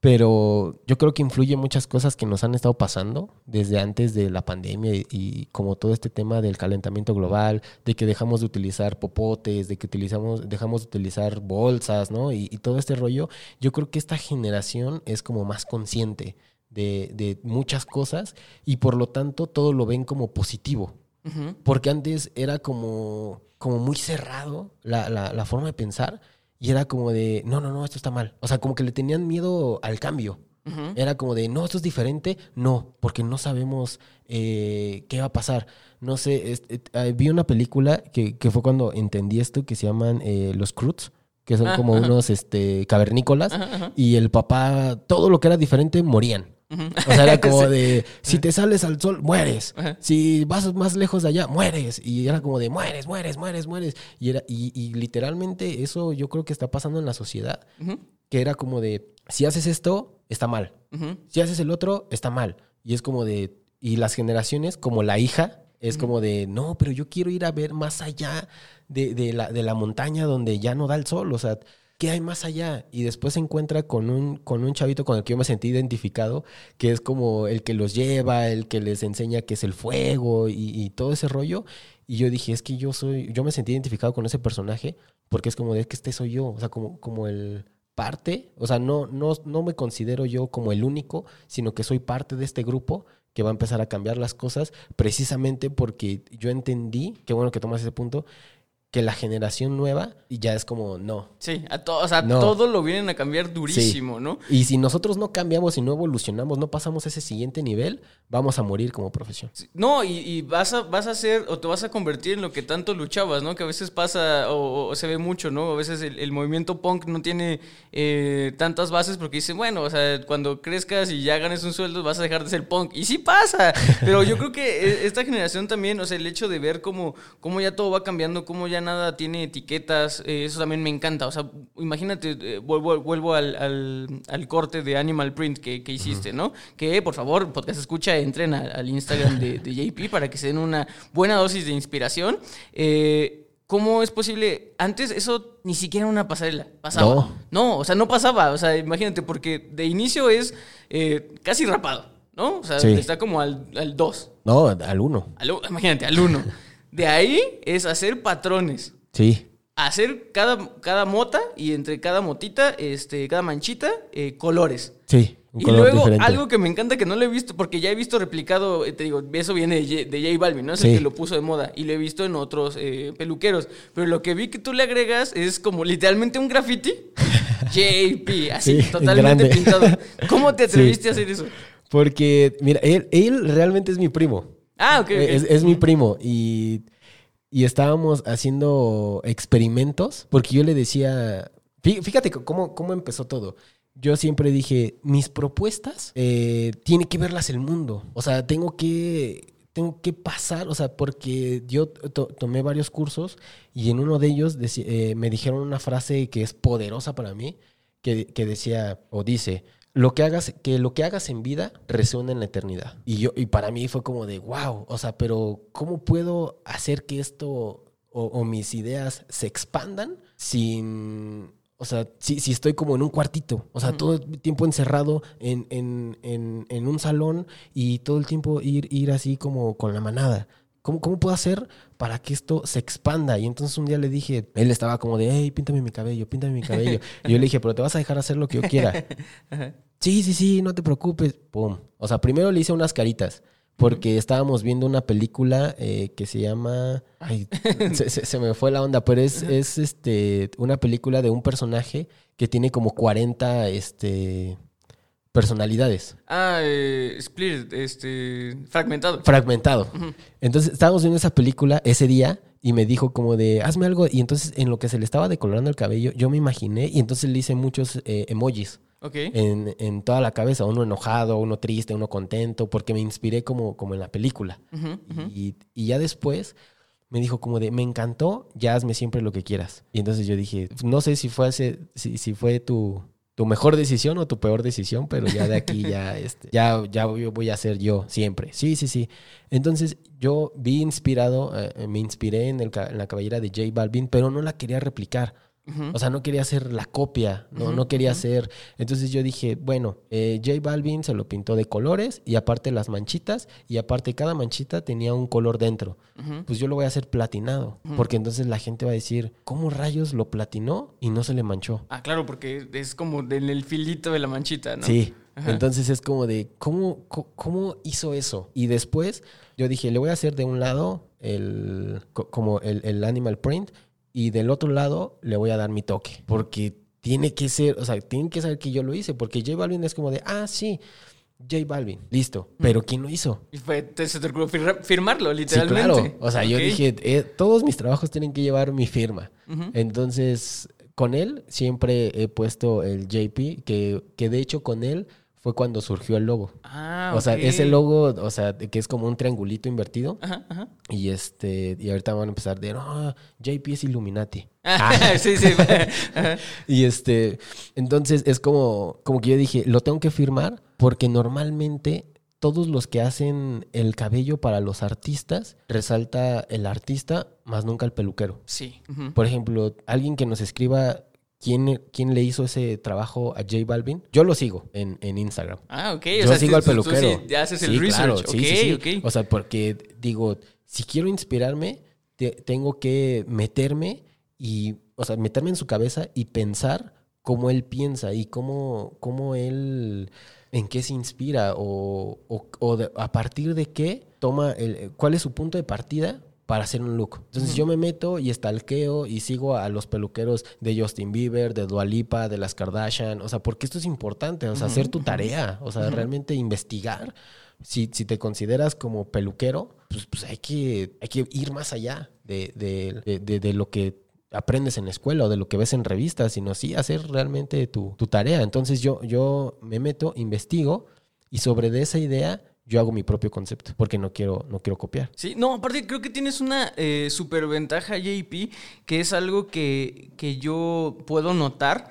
pero yo creo que influye muchas cosas que nos han estado pasando desde antes de la pandemia y, como todo este tema del calentamiento global, de que dejamos de utilizar popotes, de que utilizamos, dejamos de utilizar bolsas, ¿no? Y, todo este rollo, yo creo que esta generación es como más consciente de, de muchas cosas y por lo tanto todo lo ven como positivo. Porque antes era como como muy cerrado la, la, forma de pensar y era como de, no, no, no, esto está mal. O sea, como que le tenían miedo al cambio. Era como de, no, esto es diferente. No, porque no sabemos eh, qué va a pasar. No sé, eh, vi una película que, que, fue cuando entendí esto que se llaman eh, Los Cruz que son como unos este, cavernícolas, y el papá, todo lo que era diferente, morían. O sea, era como de, si te sales al sol, mueres. Si vas más lejos de allá, mueres. Y era como de, mueres, mueres, mueres, mueres. Y, era, y, y literalmente eso yo creo que está pasando en la sociedad. Que era como de, si haces esto, está mal. Si haces el otro, está mal. Y es como de, y las generaciones, como la hija, es como de, no, pero yo quiero ir a ver más allá de, de la, de la montaña donde ya no da el sol. O sea, ¿qué hay más allá? Y después se encuentra con un, con un chavito con el que yo me sentí identificado, que es como el que los lleva, el que les enseña qué es el fuego y, y todo ese rollo. Y yo dije, es que yo soy, yo me sentí identificado con ese personaje, porque es como de que este soy yo, o sea, como, como el parte, o sea, no, no, no me considero yo como el único, sino que soy parte de este grupo que va a empezar a cambiar las cosas precisamente porque yo entendí, qué bueno que tomas ese punto, que la generación nueva ya es como, no. Sí, a to- o sea, No. todo lo vienen a cambiar durísimo, ¿no? Y si nosotros no cambiamos y no evolucionamos, no pasamos ese siguiente nivel, vamos a morir como profesión. Sí, No, y, y vas, a, vas a ser o te vas a convertir en lo que tanto luchabas, ¿no? Que a veces pasa o, o se ve mucho, ¿no? A veces el, el movimiento punk no tiene eh, tantas bases porque dicen, bueno, o sea, cuando crezcas y ya ganes un sueldo vas a dejar de ser punk. Y sí pasa, pero yo creo que eh, esta generación también, o sea, el hecho de ver cómo, cómo ya todo va cambiando, cómo ya nada tiene etiquetas, eh, eso también me encanta. O sea, imagínate, eh, vuelvo, vuelvo al, al- al corte de Animal Print que, que hiciste, ¿no? Que por favor, podcast escucha, entren a- al Instagram de, de JP para que se den una buena dosis de inspiración. Eh, ¿Cómo es posible? Antes eso ni siquiera era una pasarela. Pasaba. No. No, o sea, no pasaba. O sea, imagínate, porque de inicio es eh, casi rapado, ¿no? O sea, Sí. está como al 2. No, al uno. imagínate, al 1. De ahí es hacer patrones. Sí. Hacer cada, cada mota y entre cada motita, este, cada manchita, eh, colores. Sí. Un Y color luego diferente. algo que me encanta que no lo he visto, porque ya he visto replicado, eh, te digo, eso viene de J, de J Balvin, ¿no? Es el Sí. que lo puso de moda y lo he visto en otros eh, peluqueros. Pero lo que vi que tú le agregas es como literalmente un graffiti. JP, así, Sí, totalmente pintado. ¿Cómo te atreviste a hacer eso? Porque, mira, él, él realmente es mi primo. Ah, ok. Es, mi primo y, y estábamos haciendo experimentos porque yo le decía, fí- fíjate cómo, cómo empezó todo. Yo siempre dije, mis propuestas eh, tiene que verlas el mundo. O sea, tengo que, tengo que pasar, o sea, porque yo to- tomé varios cursos y en uno de ellos eh, me dijeron una frase que es poderosa para mí, que, que decía o dice, lo que hagas, que lo que hagas en vida resuena en la eternidad. Y yo, y para mí fue como de wow, o sea, pero ¿cómo puedo hacer que esto o, o mis ideas se expandan sin. O sea, si, si estoy como en un cuartito, o sea, todo el tiempo encerrado en, en, en, en un salón y todo el tiempo ir, ir así como con la manada. ¿Cómo, ¿Cómo puedo hacer para que esto se expanda? Y entonces un día le dije, él estaba como de, hey, píntame mi cabello, píntame mi cabello. y yo le dije, pero te vas a dejar hacer lo que yo quiera. Sí, sí, sí, no te preocupes. Pum. O sea, primero le hice unas caritas. Porque estábamos viendo una película eh, que se llama. Ay, se, se- se me fue la onda, pero es, es este, una película de un personaje que tiene como 40 este, personalidades. Ah, eh, split, este, fragmentado. Fragmentado. Entonces estábamos viendo esa película ese día y me dijo como de, hazme algo. Y entonces en lo que se le estaba decolorando el cabello, yo me imaginé y entonces le hice muchos eh, emojis. ok. en, en toda la cabeza, uno enojado, uno triste, uno contento, porque me inspiré como, como en la película. Y, y ya después me dijo como de, me encantó, ya hazme siempre lo que quieras. Y entonces yo dije, no sé si fue, ese- si, si fue tu, tu mejor decisión o tu peor decisión, pero ya de aquí ya, este, ya, ya voy a ser yo siempre. Sí, sí, sí. Entonces yo vi inspirado, eh, me inspiré en, el, en la cabellera de J Balvin, pero no la quería replicar. O sea, no quería hacer la copia, no, no quería hacer. Entonces yo dije, bueno, eh, J Balvin se lo pintó de colores y aparte las manchitas y aparte cada manchita tenía un color dentro. Pues yo lo voy a hacer platinado, porque entonces la gente va a decir, ¿cómo rayos lo platinó y no se le manchó? Ah, claro, porque es como en el filito de la manchita, ¿no? Sí. Ajá. Entonces es como de, ¿cómo, ¿cómo hizo eso? Y después yo dije, le voy a hacer de un lado el, co- como el, el animal print y del otro lado le voy a dar mi toque. Porque tiene que ser, o sea, tienen que saber que yo lo hice. Porque J Balvin es como de, ah, sí, J Balvin, listo. Pero ¿quién lo hizo? Y fue, se te ocurrió fir- firmarlo, Sí, literalmente. claro. O sea, yo dije, eh, todos mis trabajos tienen que llevar mi firma. Entonces, con él siempre he puesto el JP, que, que de hecho con él fue cuando surgió el logo. Ah, O sea, ese logo, o sea, que es como un triangulito invertido. Ajá, ajá. Y este, y ahorita van a empezar de, no, JP es Illuminati. Ah, sí, sí. Ajá. Y este, entonces es como, como que yo dije, lo tengo que firmar porque normalmente todos los que hacen el cabello para los artistas, resalta el artista, más nunca el peluquero. Sí. Por ejemplo, alguien que nos escriba quién, quién le hizo ese trabajo a J Balvin, yo lo sigo en, en Instagram. Ah, ok. Yo sigo al tú- tú peluquero. sí ya haces el Sí, research. claro, sí, ok, sí, sí. ok. O sea, porque digo, si quiero inspirarme, te- tengo que meterme y, o sea, meterme en su cabeza y pensar cómo él piensa y cómo, cómo él, en qué se inspira o, o- o de- a partir de qué toma, el, cuál es su punto de partida para hacer un look. Entonces yo me meto y stalkeo y sigo a los peluqueros de Justin Bieber, de Dua Lipa, de las Kardashian, o sea, porque esto es importante, o sea, hacer tu tarea, o sea, realmente investigar. Si, si te consideras como peluquero, pues, pues hay, que, hay que ir más allá de, de- de- de- de lo que aprendes en la escuela o de lo que ves en revistas, sino sí hacer realmente tu, tu tarea. Entonces yo, yo me meto, investigo y sobre de esa idea yo hago mi propio concepto porque no quiero, no quiero copiar. Sí, no, aparte creo que tienes una eh, superventaja, JP, que es algo que, que yo puedo notar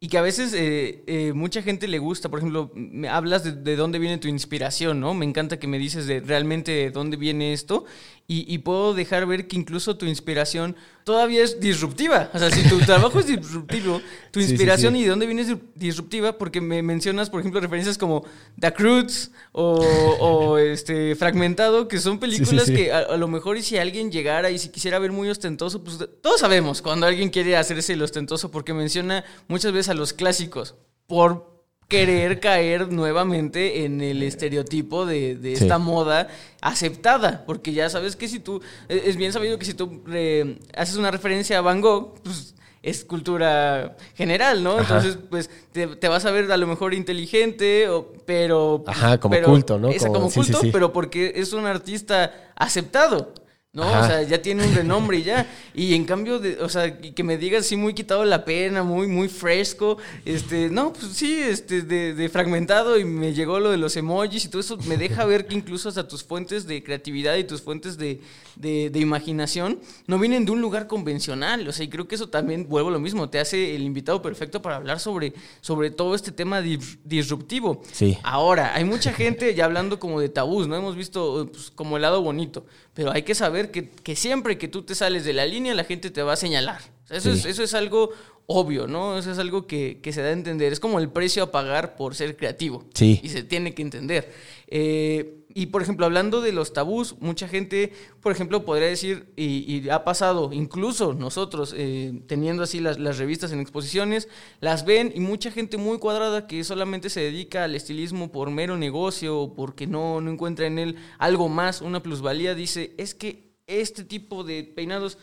y que a veces eh, eh, mucha gente le gusta. Por ejemplo, me hablas de, de dónde viene tu inspiración, ¿no? Me encanta que me dices de realmente de dónde viene esto y, y puedo dejar ver que incluso tu inspiración todavía es disruptiva. O sea, si tu trabajo es disruptivo, tu Sí, sí, inspiración sí. y de dónde viene es disruptiva, porque me mencionas, por ejemplo, referencias como The Croods o, o, este, Fragmentado, que son películas que a, a lo mejor y si alguien llegara y si quisiera ver muy ostentoso, pues todos sabemos cuando alguien quiere hacerse el ostentoso, porque menciona muchas veces a los clásicos por querer caer nuevamente en el estereotipo de, de Sí. esta moda aceptada, porque ya sabes que si tú, es es bien sabido que si tú eh, haces una referencia a Van Gogh, pues es cultura general, ¿no? Ajá. Entonces, pues te, te vas a ver a lo mejor inteligente, o- pero... Ajá, como pero- culto, ¿no? esa, Como- como sí, sí, culto, sí. pero porque es un artista aceptado. ¿No? Ajá. O sea, ya tiene un renombre y ya. Y en cambio, de, o sea, que me digas así muy quitado la pena, muy, muy fresco. Este, no, pues sí, este, de, de fragmentado y me llegó lo de los emojis y todo eso me deja ver que incluso hasta tus fuentes de creatividad y tus fuentes de, de, de imaginación no vienen de un lugar convencional. O sea, y creo que eso también, vuelvo a lo mismo, te hace el invitado perfecto para hablar sobre, sobre todo este tema di- disruptivo. Sí. Ahora, hay mucha gente ya hablando como de tabús, ¿no? Hemos visto pues, como el lado bonito, pero hay que saber que, que siempre que tú te sales de la línea, la gente te va a señalar. O sea, eso, Sí. es, eso es algo obvio, ¿no? Eso es algo que, que se da a entender. Es como el precio a pagar por ser creativo. Sí. Y se tiene que entender. Eh, y por ejemplo, hablando de los tabús, mucha gente, por ejemplo, podría decir, y, y ha pasado, incluso nosotros, eh, teniendo así las, las revistas en exposiciones, las ven y mucha gente muy cuadrada que solamente se dedica al estilismo por mero negocio porque no, no encuentra en él algo más, una plusvalía, dice, es que este tipo de peinados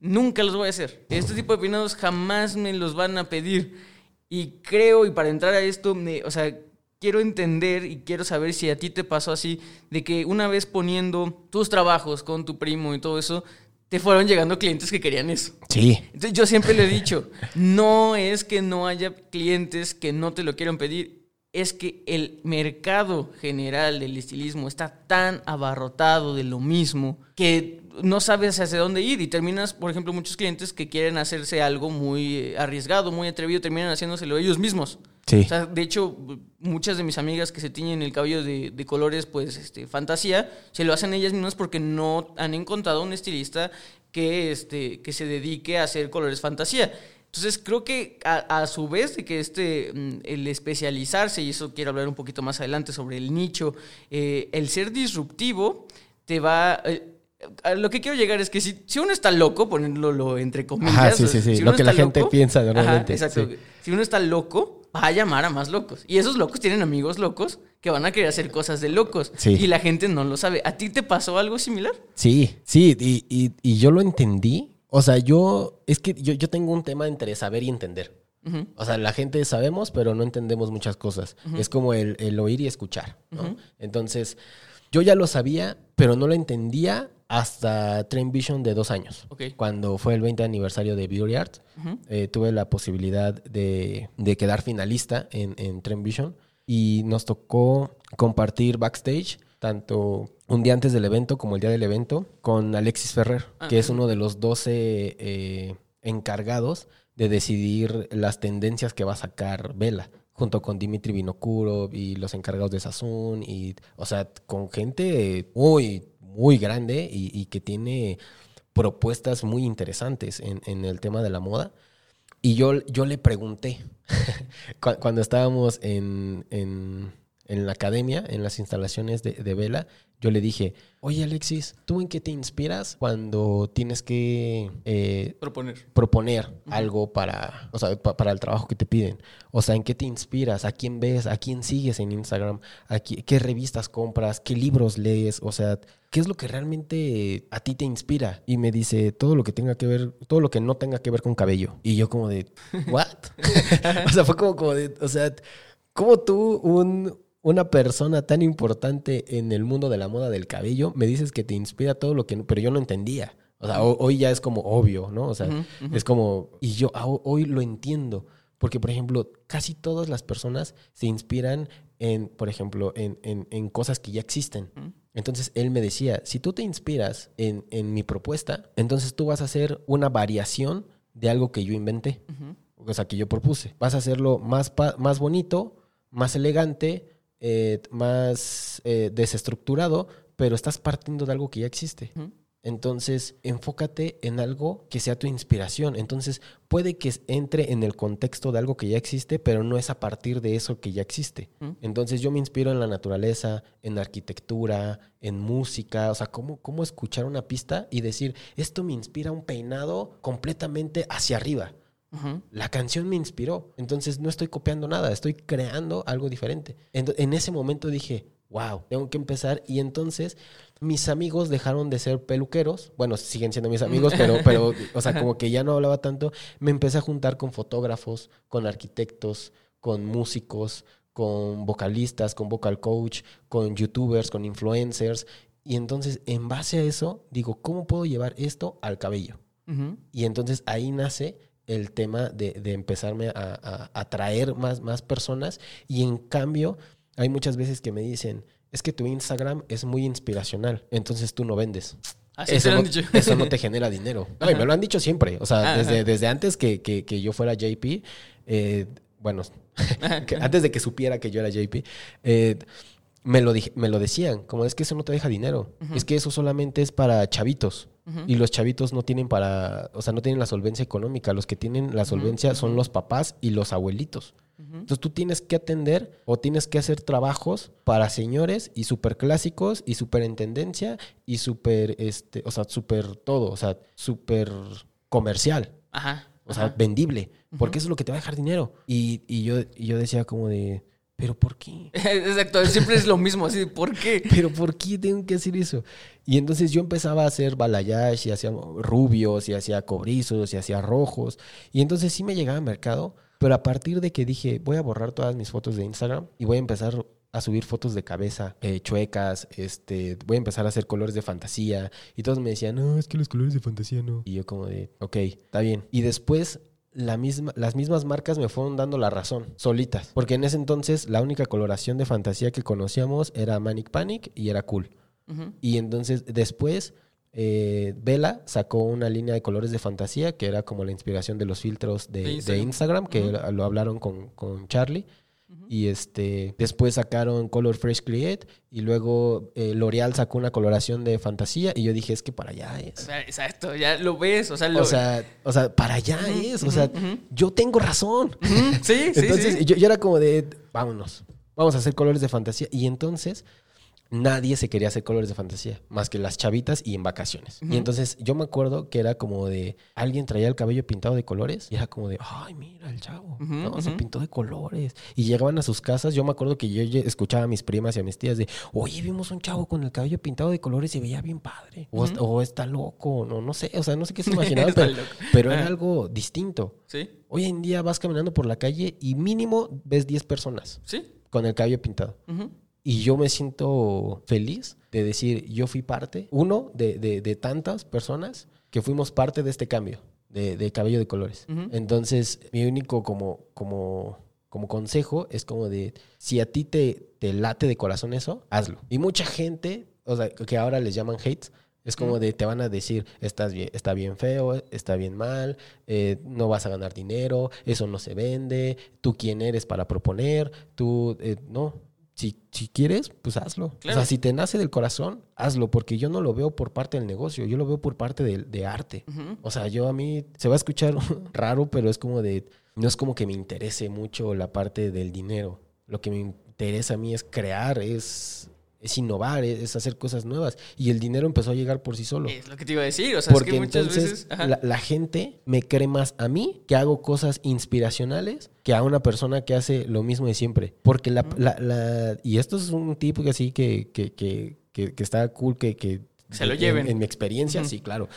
nunca los voy a hacer. Este tipo de peinados jamás me los van a pedir. Y creo, y para entrar a esto, me- o sea, quiero entender y quiero saber si a ti te pasó así, de que una vez poniendo tus trabajos con tu primo y todo eso, te fueron llegando clientes que querían eso. Sí. Entonces yo siempre le he dicho, no es que no haya clientes que no te lo quieran pedir, es que el mercado general del estilismo está tan abarrotado de lo mismo que no sabes hacia dónde ir y terminas, por ejemplo, muchos clientes que quieren hacerse algo muy eh, arriesgado, muy atrevido, terminan haciéndoselo ellos mismos. Sí. O sea, de hecho, muchas de mis amigas que se tiñen el cabello de, de colores, pues, este, fantasía, se lo hacen ellas mismas porque no han encontrado un estilista que, este, que se dedique a hacer colores fantasía. Entonces, creo que a, a su vez de que este, mm, el especializarse, y eso quiero hablar un poquito más adelante sobre el nicho, eh, el ser disruptivo te va... eh, a lo que quiero llegar es que si, si uno está loco, poniéndolo entre comillas. Ajá, sí, sí, sí, si lo que la está gente piensa normalmente, Ajá, exacto. sí. Si uno está loco, va a llamar a más locos. Y esos locos tienen amigos locos que van a querer hacer cosas de locos. Sí. Y la gente no lo sabe. ¿A ti te pasó algo similar? Sí, sí, y, y- y yo lo entendí. O sea, yo, es que yo, yo tengo un tema entre saber y entender. O sea, la gente sabemos, pero no entendemos muchas cosas. Es como el, el oír y escuchar, ¿no? Entonces, yo ya lo sabía, pero no lo entendía hasta Train Vision de dos años. Cuando fue el 20 aniversario de Beauty Art, eh, tuve la posibilidad de, de quedar finalista en, en Train Vision. y nos tocó compartir backstage, tanto un día antes del evento como el día del evento, con Alexis Ferrer, Ah, que es uno de los 12 eh, encargados de decidir las tendencias que va a sacar Vela, junto con Dimitri Vinokurov y los encargados de Sassoon, y, o sea, con gente muy, muy grande y, y que tiene propuestas muy interesantes en, en el tema de la moda. Y yo, yo le pregunté, cu- cuando estábamos en- en la academia, en las instalaciones de, de Vela, yo le dije, oye Alexis, ¿tú en qué te inspiras cuando tienes que eh, Proponer. proponer algo para, o sea, pa- para el trabajo que te piden. O sea, ¿en qué te inspiras? ¿A quién ves? ¿A quién sigues en Instagram? ¿A qui- qué, revistas compras? ¿Qué libros lees? O sea, ¿qué es lo que realmente a ti te inspira? Y me dice, todo lo que tenga que ver, todo lo que no tenga que ver con cabello. Y yo como de, ¿what? o sea, fue como, como de, o sea, ¿cómo tú, un, una persona tan importante en el mundo de la moda del cabello, me dices que te inspira todo lo que, pero yo no entendía. O sea, ho- hoy ya es como obvio, ¿no? O sea, es como, y yo ah, hoy lo entiendo, porque por ejemplo, casi todas las personas se inspiran en, por ejemplo, en, en- en cosas que ya existen. Entonces él me decía, si tú te inspiras en, en mi propuesta, entonces tú vas a hacer una variación de algo que yo inventé, o sea, que yo propuse. Vas a hacerlo más, más bonito, más elegante, eh, más eh, desestructurado, pero estás partiendo de algo que ya existe. Entonces, enfócate en algo que sea tu inspiración. Entonces, puede que entre en el contexto de algo que ya existe, pero no es a partir de eso que ya existe. Entonces, yo me inspiro en la naturaleza, en arquitectura, en música, o sea, cómo, cómo escuchar una pista y decir, esto me inspira un peinado completamente hacia arriba. La canción me inspiró. Entonces no estoy copiando nada, estoy creando algo diferente. En, ese momento dije, wow, tengo que empezar. Y entonces mis amigos dejaron de ser peluqueros. Bueno, siguen siendo mis amigos, pero, pero o sea, como que ya no hablaba tanto. Me empecé a juntar con fotógrafos, con arquitectos, con músicos, con vocalistas, con vocal coach, con youtubers, con influencers. Y entonces, en base a eso, digo, ¿cómo puedo llevar esto al cabello? Y entonces ahí nace el tema de, de empezarme a, atraer más, más personas. Y en cambio, hay muchas veces que me dicen, es que tu Instagram es muy inspiracional, entonces tú no vendes. Te eso, no, eso no te genera dinero. No, y me lo han dicho siempre. O sea, desde, desde antes que, que- que yo fuera JP, eh, bueno, antes de que supiera que yo era JP, eh, me, lo dije- me lo decían, como es que eso no te deja dinero. Es que eso solamente es para chavitos. Y los chavitos no tienen para, o sea, no tienen la solvencia económica. Los que tienen la solvencia son los papás y los abuelitos. Entonces tú tienes que atender o tienes que hacer trabajos para señores y súper clásicos y súper en tendencia y súper, este, o sea, súper todo, o sea, súper comercial, Ajá. o sea, vendible, porque eso es lo que te va a dejar dinero. Y, y yo, y yo decía como de, pero ¿por qué? Exacto, siempre es lo mismo, así, ¿por qué? pero ¿por qué tengo que hacer eso? Y entonces yo empezaba a hacer balayage y hacía rubios y hacía cobrizos y hacía rojos. Y entonces sí me llegaba al mercado, pero a partir de que dije, voy a borrar todas mis fotos de Instagram y voy a empezar a subir fotos de cabeza eh, chuecas, este, voy a empezar a hacer colores de fantasía. Y todos me decían, no, es que los colores de fantasía no. Y yo como de, ok, está bien. Y después la misma, las mismas marcas me fueron dando la razón, solitas. Porque en ese entonces la única coloración de fantasía que conocíamos era Manic Panic y era cool. Y entonces después eh, Vela sacó una línea de colores de fantasía que era como la inspiración de los filtros de, De de Instagram. Que lo hablaron con, con Charlie. Y este después sacaron Color Fresh Create y luego eh, L'Oreal sacó una coloración de fantasía y yo dije, es que para allá O es. sea, Exacto, ya lo ves, o sea, lo... O sea, o sea, para allá es. O sea, yo tengo razón. Sí, sí, Entonces sí. Yo, yo era como de, vámonos, vamos a hacer colores de fantasía. Y entonces nadie se quería hacer colores de fantasía, más que las chavitas y en vacaciones. Y entonces yo me acuerdo que era como de, alguien traía el cabello pintado de colores y era como de, ay, mira el chavo, no, se pintó de colores. Y llegaban a sus casas, yo me acuerdo que yo escuchaba a mis primas y a mis tías de, oye, vimos un chavo con el cabello pintado de colores y veía bien padre. O, est- o está loco, no, no sé, o sea, no sé qué se imaginaban, Está pero, pero era Ajá. algo distinto. Sí, Hoy en día vas caminando por la calle y mínimo ves 10 personas sí. con el cabello pintado. Y yo me siento feliz de decir, yo fui parte, uno de, de- de tantas personas que fuimos parte de este cambio de, de cabello de colores. Entonces, mi único como, como, como consejo es como de, si a ti te, te late de corazón eso, hazlo. Y mucha gente, o sea, que ahora les llaman hates, es como de, te van a decir, estás bien, está bien feo, está bien mal, eh, no vas a ganar dinero, eso no se vende, tú quién eres para proponer, tú, eh, no, si, si quieres, pues hazlo. O sea, si te nace del corazón, hazlo, porque yo no lo veo por parte del negocio, yo lo veo por parte de, de arte. O sea, yo a mí, se va a escuchar raro, pero es como de, no es como que me interese mucho la parte del dinero. Lo que me interesa a mí es crear, es es innovar, es hacer cosas nuevas. Y el dinero empezó a llegar por sí solo. Es lo que te iba a decir. O sea, Porque es que muchas entonces veces. la, la gente me cree más a mí que hago cosas inspiracionales que a una persona que hace lo mismo de siempre. Porque la, la- la- y esto es un tipo que así que, que, que, que- está cool que, que Se lo en- lleven. En, mi experiencia, Ujú. sí, claro.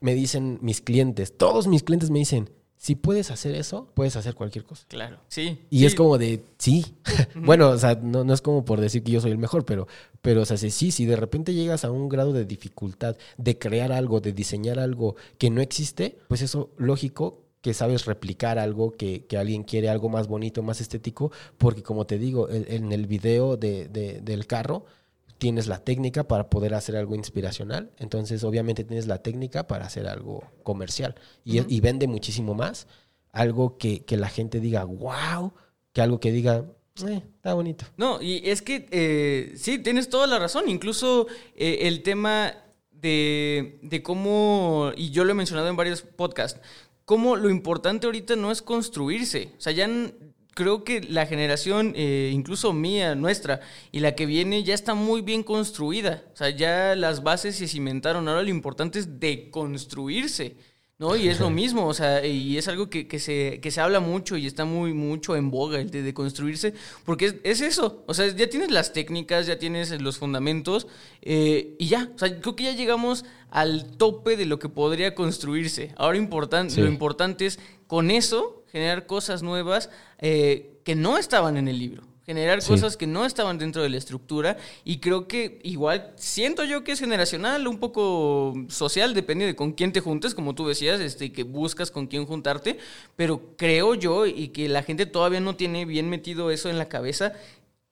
Me dicen mis clientes, todos mis clientes me dicen, si puedes hacer eso, puedes hacer cualquier cosa. Claro, sí. Y sí. es como de, sí. bueno, o sea, no, no es como por decir que yo soy el mejor, pero, pero o sea, sí, sí, si de repente llegas a un grado de dificultad de crear algo, de diseñar algo que no existe, pues eso, lógico que sabes replicar algo, que, que alguien quiere algo más bonito, más estético, porque como te digo, el- en el video de, de- del carro tienes la técnica para poder hacer algo inspiracional, entonces obviamente tienes la técnica para hacer algo comercial y, y vende muchísimo más algo que, que la gente diga, wow, que algo que diga, eh, está bonito. No, y es que eh, sí, tienes toda la razón. Incluso eh, el tema de, de cómo, y yo lo he mencionado en varios podcasts, cómo lo importante ahorita no es construirse. O sea, ya creo que la generación, eh, incluso mía, nuestra, y la que viene, ya está muy bien construida. O sea, ya las bases se cimentaron. Ahora lo importante es deconstruirse. ¿No? Y es lo mismo, o sea, y es algo que, que se, que se habla mucho y está muy mucho en boga el de, de construirse, porque es, es eso, o sea, ya tienes las técnicas, ya tienes los fundamentos eh, y ya, o sea, creo que ya llegamos al tope de lo que podría construirse. Ahora importan- Sí. lo importante es con eso generar cosas nuevas eh, que no estaban en el libro generar Sí. cosas que no estaban dentro de la estructura y creo que igual siento yo que es generacional, un poco social, depende de con quién te juntes, como tú decías, este que buscas con quién juntarte, pero creo yo y que la gente todavía no tiene bien metido eso en la cabeza.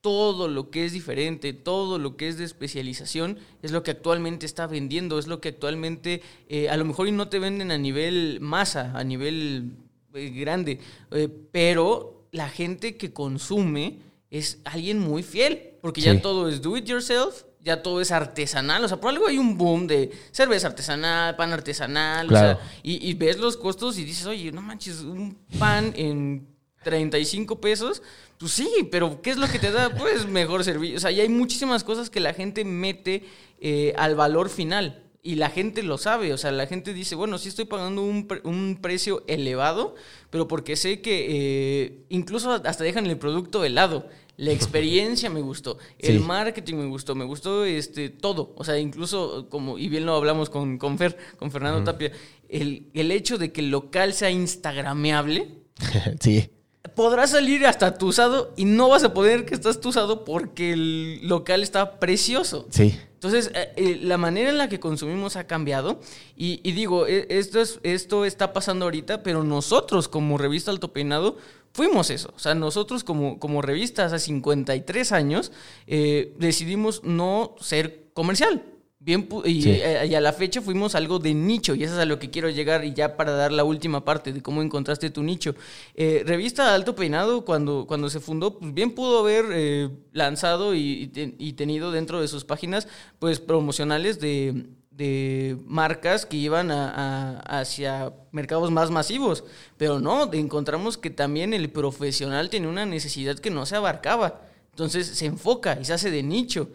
Todo lo que es diferente, todo lo que es de especialización es lo que actualmente está vendiendo, es lo que actualmente eh, a lo mejor y no te venden a nivel masa, a nivel eh, grande, eh, pero la gente que consume es alguien muy fiel, porque ya Sí. todo es do it yourself, ya todo es artesanal, o sea, por algo hay un boom de cerveza artesanal, pan artesanal, Claro. o sea, y, y ves los costos y dices, oye, no manches, un pan en 35 pesos, pues sí, pero ¿qué es lo que te da? Pues mejor servicio, o sea, y hay muchísimas cosas que la gente mete eh, al valor final. Y la gente lo sabe, o sea, la gente dice, bueno, sí estoy pagando un, pre- un precio elevado, pero porque sé que eh, incluso hasta dejan el producto helado. La experiencia me gustó, el Sí. marketing me gustó, me gustó este todo. O sea, incluso como, y bien lo hablamos con, con Fer, con Fernando Tapia, el, el hecho de que el local sea instagrameable, sí, podrá salir hasta tusado y no vas a poder que estás tusado porque el local está precioso. sí. Entonces, eh, eh, la manera en la que consumimos ha cambiado y, digo, eh, esto, es, esto está pasando ahorita, pero nosotros como revista Alto Peinado fuimos eso. O sea, nosotros como, como revista hace 53 años eh, decidimos no ser comercial. Bien, y, Sí. eh, y a la fecha fuimos algo de nicho y eso es a lo que quiero llegar y ya para dar la última parte de cómo encontraste tu nicho. Eh, revista Alto Peinado cuando, cuando se fundó, pues bien pudo haber eh, lanzado y, y te- y tenido dentro de sus páginas pues promocionales de, de marcas que iban a- a- hacia mercados más masivos, pero no, encontramos que también el profesional tenía una necesidad que no se abarcaba, entonces se enfoca y se hace de nicho.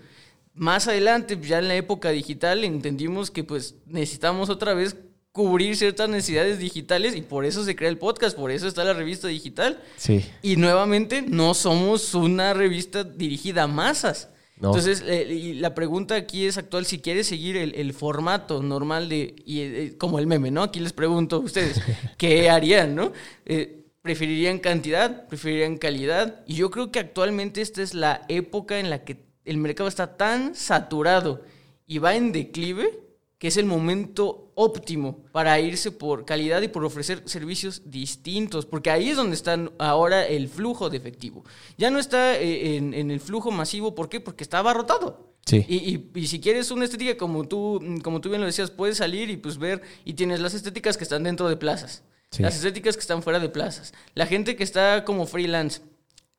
Más adelante, ya en la época digital, entendimos que pues necesitamos otra vez cubrir ciertas necesidades digitales y por eso se crea el podcast, por eso está la revista digital. Sí. Y nuevamente, no somos una revista dirigida a masas. No. Entonces, eh, y la pregunta aquí es actual, si quieres seguir el, el formato normal de, y, eh, como el meme, ¿no? Aquí les pregunto a ustedes, ¿qué harían, no? Eh, ¿Preferirían cantidad? ¿Preferirían calidad? Y yo creo que actualmente esta es la época en la que el mercado está tan saturado y va en declive que es el momento óptimo para irse por calidad y por ofrecer servicios distintos, porque ahí es donde está ahora el flujo de efectivo. Ya no está eh, en, en el flujo masivo, ¿por qué? Porque está abarrotado. Sí. Y, y- y si quieres una estética como tú, como tú bien lo decías, puedes salir y pues ver y tienes las estéticas que están dentro de plazas, Sí. las estéticas que están fuera de plazas, la gente que está como freelance.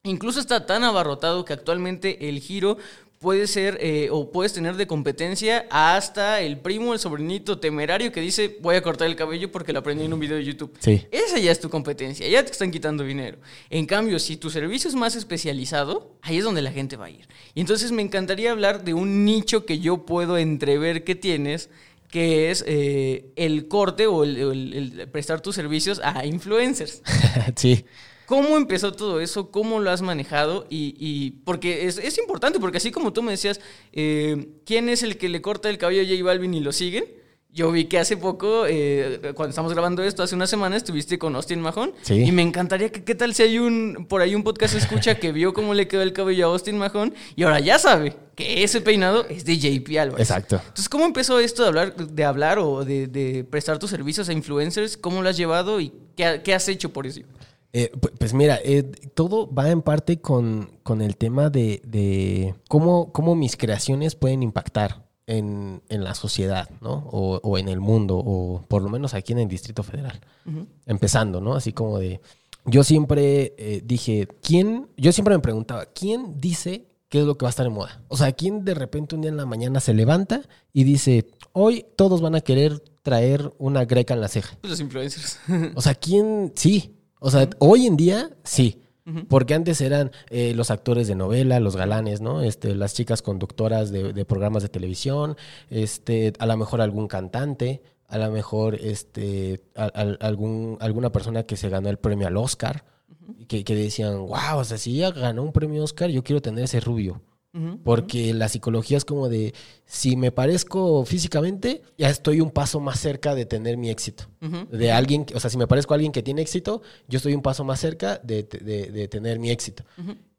Incluso está tan abarrotado que actualmente el giro puede ser eh, o puedes tener de competencia hasta el primo, el sobrinito temerario que dice voy a cortar el cabello porque lo aprendí en un video de YouTube. Sí. Esa ya es tu competencia, ya te están quitando dinero. En cambio, si tu servicio es más especializado, ahí es donde la gente va a ir. Y entonces me encantaría hablar de un nicho que yo puedo entrever que tienes, que es eh, el corte o el, el- el prestar tus servicios a influencers. sí. ¿Cómo empezó todo eso? ¿Cómo lo has manejado? Y, y- porque es, es importante, porque así como tú me decías, eh, ¿quién es el que le corta el cabello a J Balvin y lo siguen? Yo vi que hace poco, eh, cuando estamos grabando esto, hace una semana, estuviste con Austin Mahon. Sí. Y me encantaría que, ¿qué tal si hay un, por ahí un podcast escucha que vio cómo le quedó el cabello a Austin Mahon y ahora ya sabe que ese peinado es de JP Álvarez. Exacto. Entonces, ¿cómo empezó esto de hablar, de hablar o de, de prestar tus servicios a influencers? ¿Cómo lo has llevado y qué, qué has hecho por eso? Eh, pu- pues mira, eh, todo va en parte con, con el tema de, de cómo, cómo mis creaciones pueden impactar en, en la sociedad, ¿no? O, o en el mundo, o por lo menos aquí en el Distrito Federal. Empezando, ¿no? Así como de... Yo siempre eh, dije, ¿quién? Yo siempre me preguntaba, ¿quién dice qué es lo que va a estar en moda? O sea, ¿quién de repente un día en la mañana se levanta y dice, hoy todos van a querer traer una greca en la ceja? Los influencers. O sea, ¿quién? Sí. O sea, hoy en día sí. Porque antes eran eh, los actores de novela, los galanes, ¿no? Este, las chicas conductoras de, de programas de televisión, este, a lo mejor algún cantante, a lo mejor este, a- al- algún, alguna persona que se ganó el premio al Oscar, que, que decían, wow, o sea, si ella ganó un premio Oscar, yo quiero tener ese rubio. Porque la psicología es como de, si me parezco físicamente, ya estoy un paso más cerca de tener mi éxito. De alguien, o sea, si me parezco a alguien que tiene éxito, yo estoy un paso más cerca de, de- de tener mi éxito.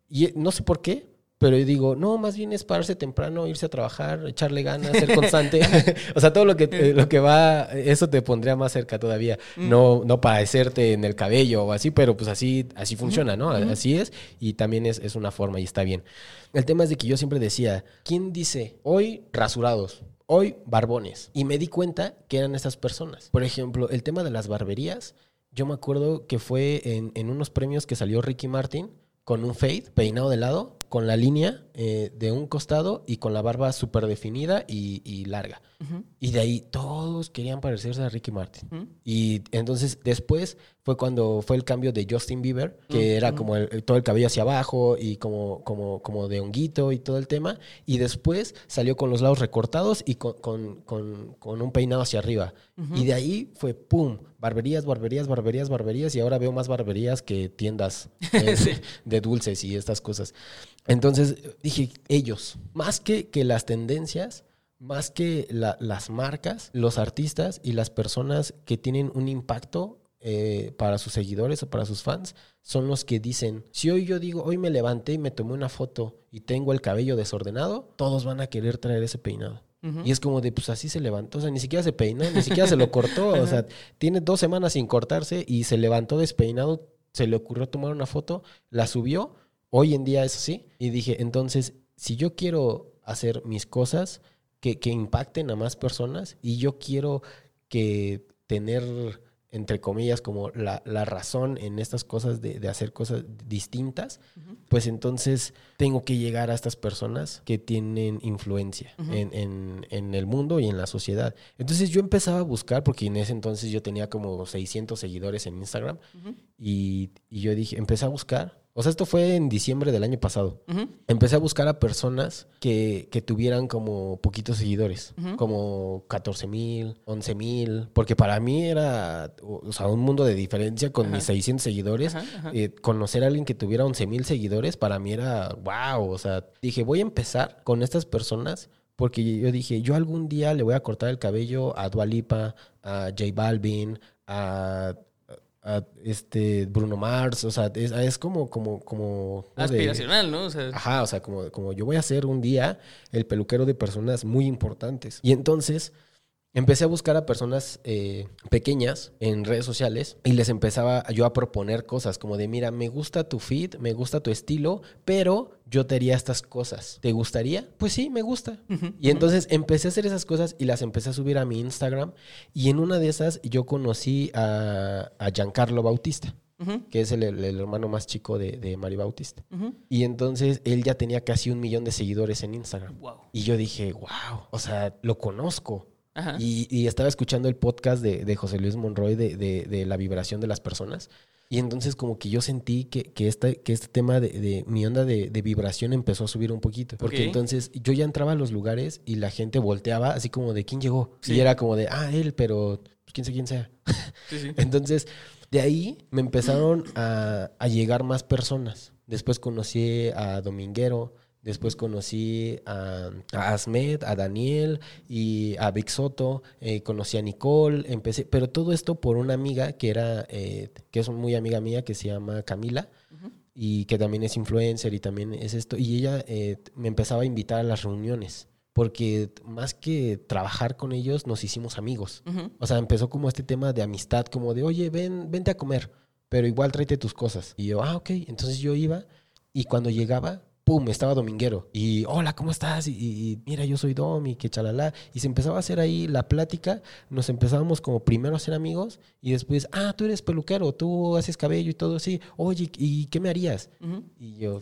Y eh, no sé por qué, pero yo digo, no, más bien es pararse temprano, irse a trabajar, echarle ganas, ser constante. o sea, todo lo que, eh, lo que va, eso te pondría más cerca todavía. No, no parecerte en el cabello o así, pero pues así, así funciona, ¿no? Así es y también es, es una forma y está bien. El tema es de que yo siempre decía, ¿quién dice hoy rasurados? Hoy barbones. Y me di cuenta que eran esas personas. Por ejemplo, el tema de las barberías, yo me acuerdo que fue en, en unos premios que salió Ricky Martin con un fade peinado de lado, con la línea eh, de un costado y con la barba súper definida y, y larga. Y de ahí todos querían parecerse a Ricky Martin. Ujú. Y entonces después fue cuando fue el cambio de Justin Bieber, que era como el- el- todo el cabello hacia abajo y como, como, como de honguito y todo el tema. Y después salió con los lados recortados y con, con- con- con un peinado hacia arriba. Y de ahí fue pum, barberías, barberías, barberías, barberías. Y ahora veo más barberías que tiendas eh, Sí. de dulces y estas cosas. Entonces dije, ellos, más que, que las tendencias, más que la- las marcas, los artistas y las personas que tienen un impacto eh, para sus seguidores o para sus fans, son los que dicen, si hoy yo digo, hoy me levanté y me tomé una foto y tengo el cabello desordenado, todos van a querer traer ese peinado. Y es como de, pues así se levantó, o sea, ni siquiera se peinó, ni siquiera se lo cortó, o sea, tiene dos semanas sin cortarse y se levantó despeinado, se le ocurrió tomar una foto, la subió, hoy en día es así, y dije, entonces, si yo quiero hacer mis cosas que, que impacten a más personas y yo quiero que tener, entre comillas, como la, la razón en estas cosas de, de hacer cosas distintas, pues entonces tengo que llegar a estas personas que tienen influencia en, en- en el mundo y en la sociedad. Entonces yo empezaba a buscar, porque en ese entonces yo tenía como 600 seguidores en Instagram, y, y yo dije, empecé a buscar. O sea, esto fue en diciembre del año pasado. Empecé a buscar a personas que, que tuvieran como poquitos seguidores, como 14 mil, 11 mil, porque para mí era, o sea, un mundo de diferencia con mis 600 seguidores. Ajá, ajá. Eh, conocer a alguien que tuviera 11 mil seguidores para mí era wow. O sea, dije, voy a empezar con estas personas porque yo dije, yo algún día le voy a cortar el cabello a Dualipa, a J Balvin, a, a, este Bruno Mars. O sea, es, es como, como, como Aspiracional, ¿no? O sea, Ajá, o sea, como, como yo voy a ser un día el peluquero de personas muy importantes. Y entonces empecé a buscar a personas eh, pequeñas en redes sociales y les empezaba yo a proponer cosas como de, mira, me gusta tu feed, me gusta tu estilo, pero yo te haría estas cosas. ¿Te gustaría? Pues sí, me gusta. y entonces empecé a hacer esas cosas y las empecé a subir a mi Instagram y en una de esas yo conocí a, a Giancarlo Bautista. que es el, el- el hermano más chico de, de Mari Bautista. Y entonces él ya tenía casi un millón de seguidores en Instagram. Wow. Y yo dije, wow, o sea, lo conozco. Ajá. Y, y estaba escuchando el podcast de, de José Luis Monroy de, de- de la vibración de las personas. Y entonces como que yo sentí que, que, este, que este tema de, de mi onda de, de vibración empezó a subir un poquito. Porque Ok. entonces yo ya entraba a los lugares y la gente volteaba así como de quién llegó. Sí. Y era como de, ah, él, pero pues, quién sé quién sea. Sí, sí. Entonces, de ahí me empezaron a, a llegar más personas. Después conocí a Dominguero, después conocí a, a Asmed, a Daniel y a Vic Soto, eh, conocí a Nicole, empecé, pero todo esto por una amiga que era, eh, que es muy amiga mía, que se llama Camila. Y que también es influencer y también es esto. Y ella eh, me empezaba a invitar a las reuniones. Porque más que trabajar con ellos, nos hicimos amigos. Ujú. O sea, empezó como este tema de amistad, como de, oye, ven, vente a comer, pero igual tráete tus cosas. Y yo, ah, ok. Entonces yo iba y cuando llegaba, pum, estaba Dominguero. Y, hola, ¿cómo estás? Y, mira, yo soy Dom y que chalala. Y se empezaba a hacer ahí la plática. Nos empezábamos como primero a ser amigos y después, ah, tú eres peluquero, tú haces cabello y todo así. Oye, ¿y qué me harías? Y yo,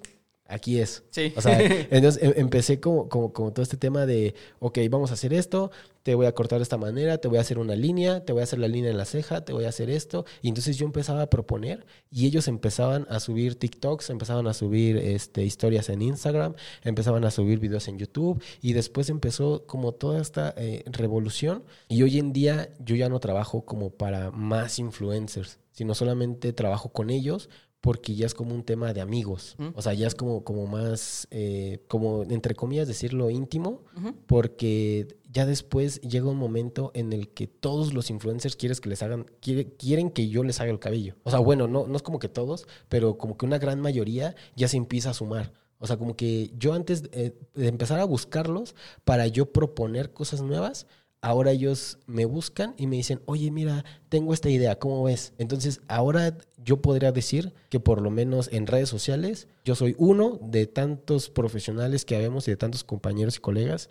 aquí es. Sí. O sea, entonces em- empecé como, como, como todo este tema de, ok, vamos a hacer esto, te voy a cortar de esta manera, te voy a hacer una línea, te voy a hacer la línea en la ceja, te voy a hacer esto. Y entonces yo empezaba a proponer y ellos empezaban a subir TikToks, empezaban a subir este, historias en Instagram, empezaban a subir videos en YouTube y después empezó como toda esta eh, revolución. Y hoy en día yo ya no trabajo como para más influencers, sino solamente trabajo con ellos porque ya es como un tema de amigos. O sea, ya es como, como más, eh, como entre comillas decirlo íntimo, porque ya después llega un momento en el que todos los influencers quieres que les hagan, quiere- quieren que yo les haga el cabello. O sea, bueno, no, no es como que todos, pero como que una gran mayoría ya se empieza a sumar. O sea, como que yo antes eh, de empezar a buscarlos para yo proponer cosas nuevas, ahora ellos me buscan y me dicen, oye, mira, tengo esta idea, ¿cómo ves? Entonces, ahora yo podría decir que por lo menos en redes sociales, yo soy uno de tantos profesionales que habemos y de tantos compañeros y colegas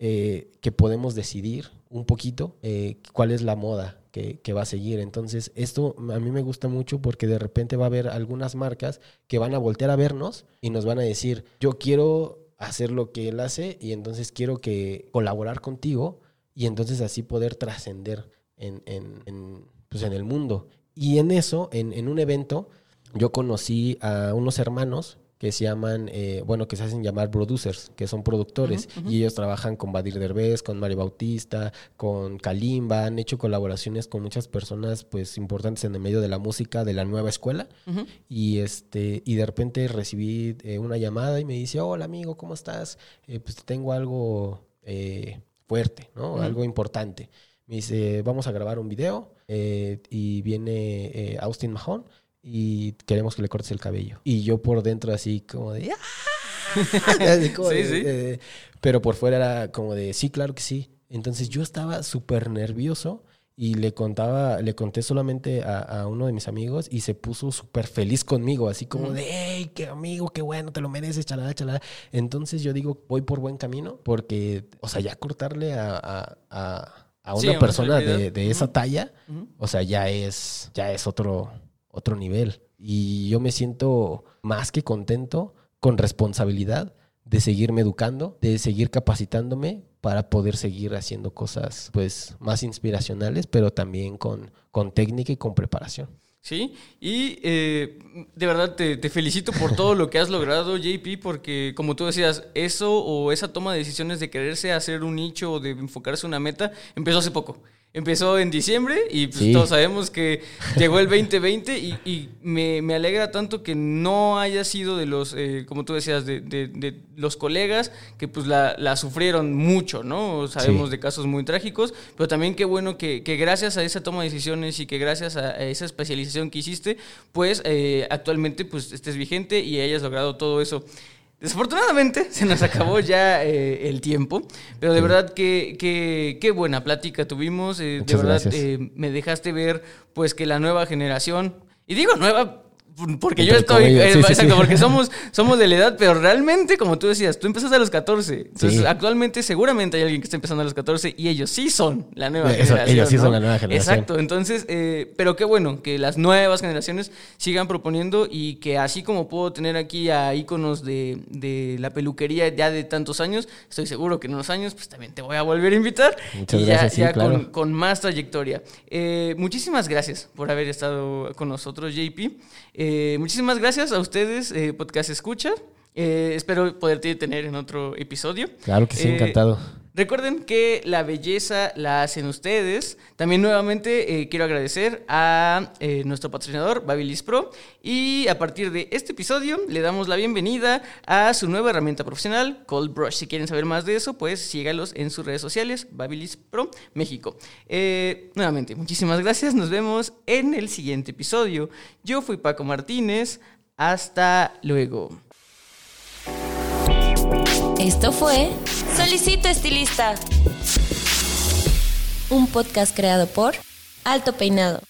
eh, que podemos decidir un poquito eh, cuál es la moda que, que va a seguir. Entonces, esto a mí me gusta mucho porque de repente va a haber algunas marcas que van a voltear a vernos y nos van a decir, yo quiero hacer lo que él hace y entonces quiero que colaborar contigo y entonces así poder trascender en, en, en, pues en el mundo. Y en eso, en, en un evento, yo conocí a unos hermanos que se llaman, eh, bueno, que se hacen llamar producers, que son productores, y ellos trabajan con Badir Derbez, con Mario Bautista, con Kalimba, han hecho colaboraciones con muchas personas, pues, importantes en el medio de la música de la nueva escuela, y este, y de repente recibí eh, una llamada y me dice, hola amigo, ¿cómo estás? Eh, pues tengo algo eh, fuerte, ¿no? Algo importante. Me dice, vamos a grabar un video eh, y viene eh, Austin Mahon y queremos que le cortes el cabello. Y yo por dentro así como de... "Ah", así como Sí, de- sí. de- pero por fuera era como de, sí, claro que sí. Entonces yo estaba súper nervioso y le contaba, le conté solamente a, a uno de mis amigos y se puso súper feliz conmigo, así como de, hey, qué amigo, qué bueno, te lo mereces, chalada, chalada. Entonces yo digo, voy por buen camino porque, o sea, ya cortarle a, a, a- una persona de, de esa talla, o sea, ya es, ya es otro, otro nivel. Y yo me siento más que contento, con responsabilidad de seguirme educando, de seguir capacitándome para poder seguir haciendo cosas pues más inspiracionales, pero también con, con técnica y con preparación. Sí, y eh, de verdad te, te felicito por todo lo que has logrado, JP, porque como tú decías, eso o esa toma de decisiones de quererse hacer un nicho o de enfocarse en una meta empezó hace poco. Empezó en diciembre y pues, Sí. todos sabemos que llegó el 2020 y, y me, me alegra tanto que no haya sido de los, eh, como tú decías, de, de- de los colegas que pues la, la sufrieron mucho, ¿no? Sabemos Sí. de casos muy trágicos, pero también qué bueno que, que gracias a esa toma de decisiones y que gracias a, a esa especialización que hiciste, pues eh, actualmente pues estés vigente y hayas logrado todo eso. Desafortunadamente se nos acabó ya eh, el tiempo, pero de verdad que, que- qué buena plática tuvimos. eh, de verdad gracias. eh, me dejaste ver pues que la nueva generación, y digo nueva porque yo estoy, eh, sí, exacto, sí. porque somos, somos de la edad, pero realmente, como tú decías, tú empezaste a los 14. Entonces, actualmente seguramente hay alguien que está empezando a los 14 y ellos sí son la nueva Eso, generación. ellos sí ¿no? son la nueva generación. Exacto, entonces, eh, pero qué bueno que las nuevas generaciones sigan proponiendo y que así como puedo tener aquí a íconos de, de la peluquería ya de tantos años, estoy seguro que en unos años pues también te voy a volver a invitar Muchas y gracias, ya, sí, ya claro. con, con más trayectoria. Eh, muchísimas gracias por haber estado con nosotros, JP. Eh, muchísimas gracias a ustedes, eh, Podcast Escucha. Eh, espero poderte tener en otro episodio. Claro que sí, Eh, encantado. Recuerden que la belleza la hacen ustedes. También nuevamente eh, quiero agradecer a eh, nuestro patrocinador, Babilis Pro. Y a partir de este episodio le damos la bienvenida a su nueva herramienta profesional, Cold Brush. Si quieren saber más de eso, pues sígalos en sus redes sociales, Babilis Pro México. Eh, nuevamente, muchísimas gracias. Nos vemos en el siguiente episodio. Yo fui Paco Martínez. Hasta luego. Esto fue Solicito Estilista, un podcast creado por Alto Peinado.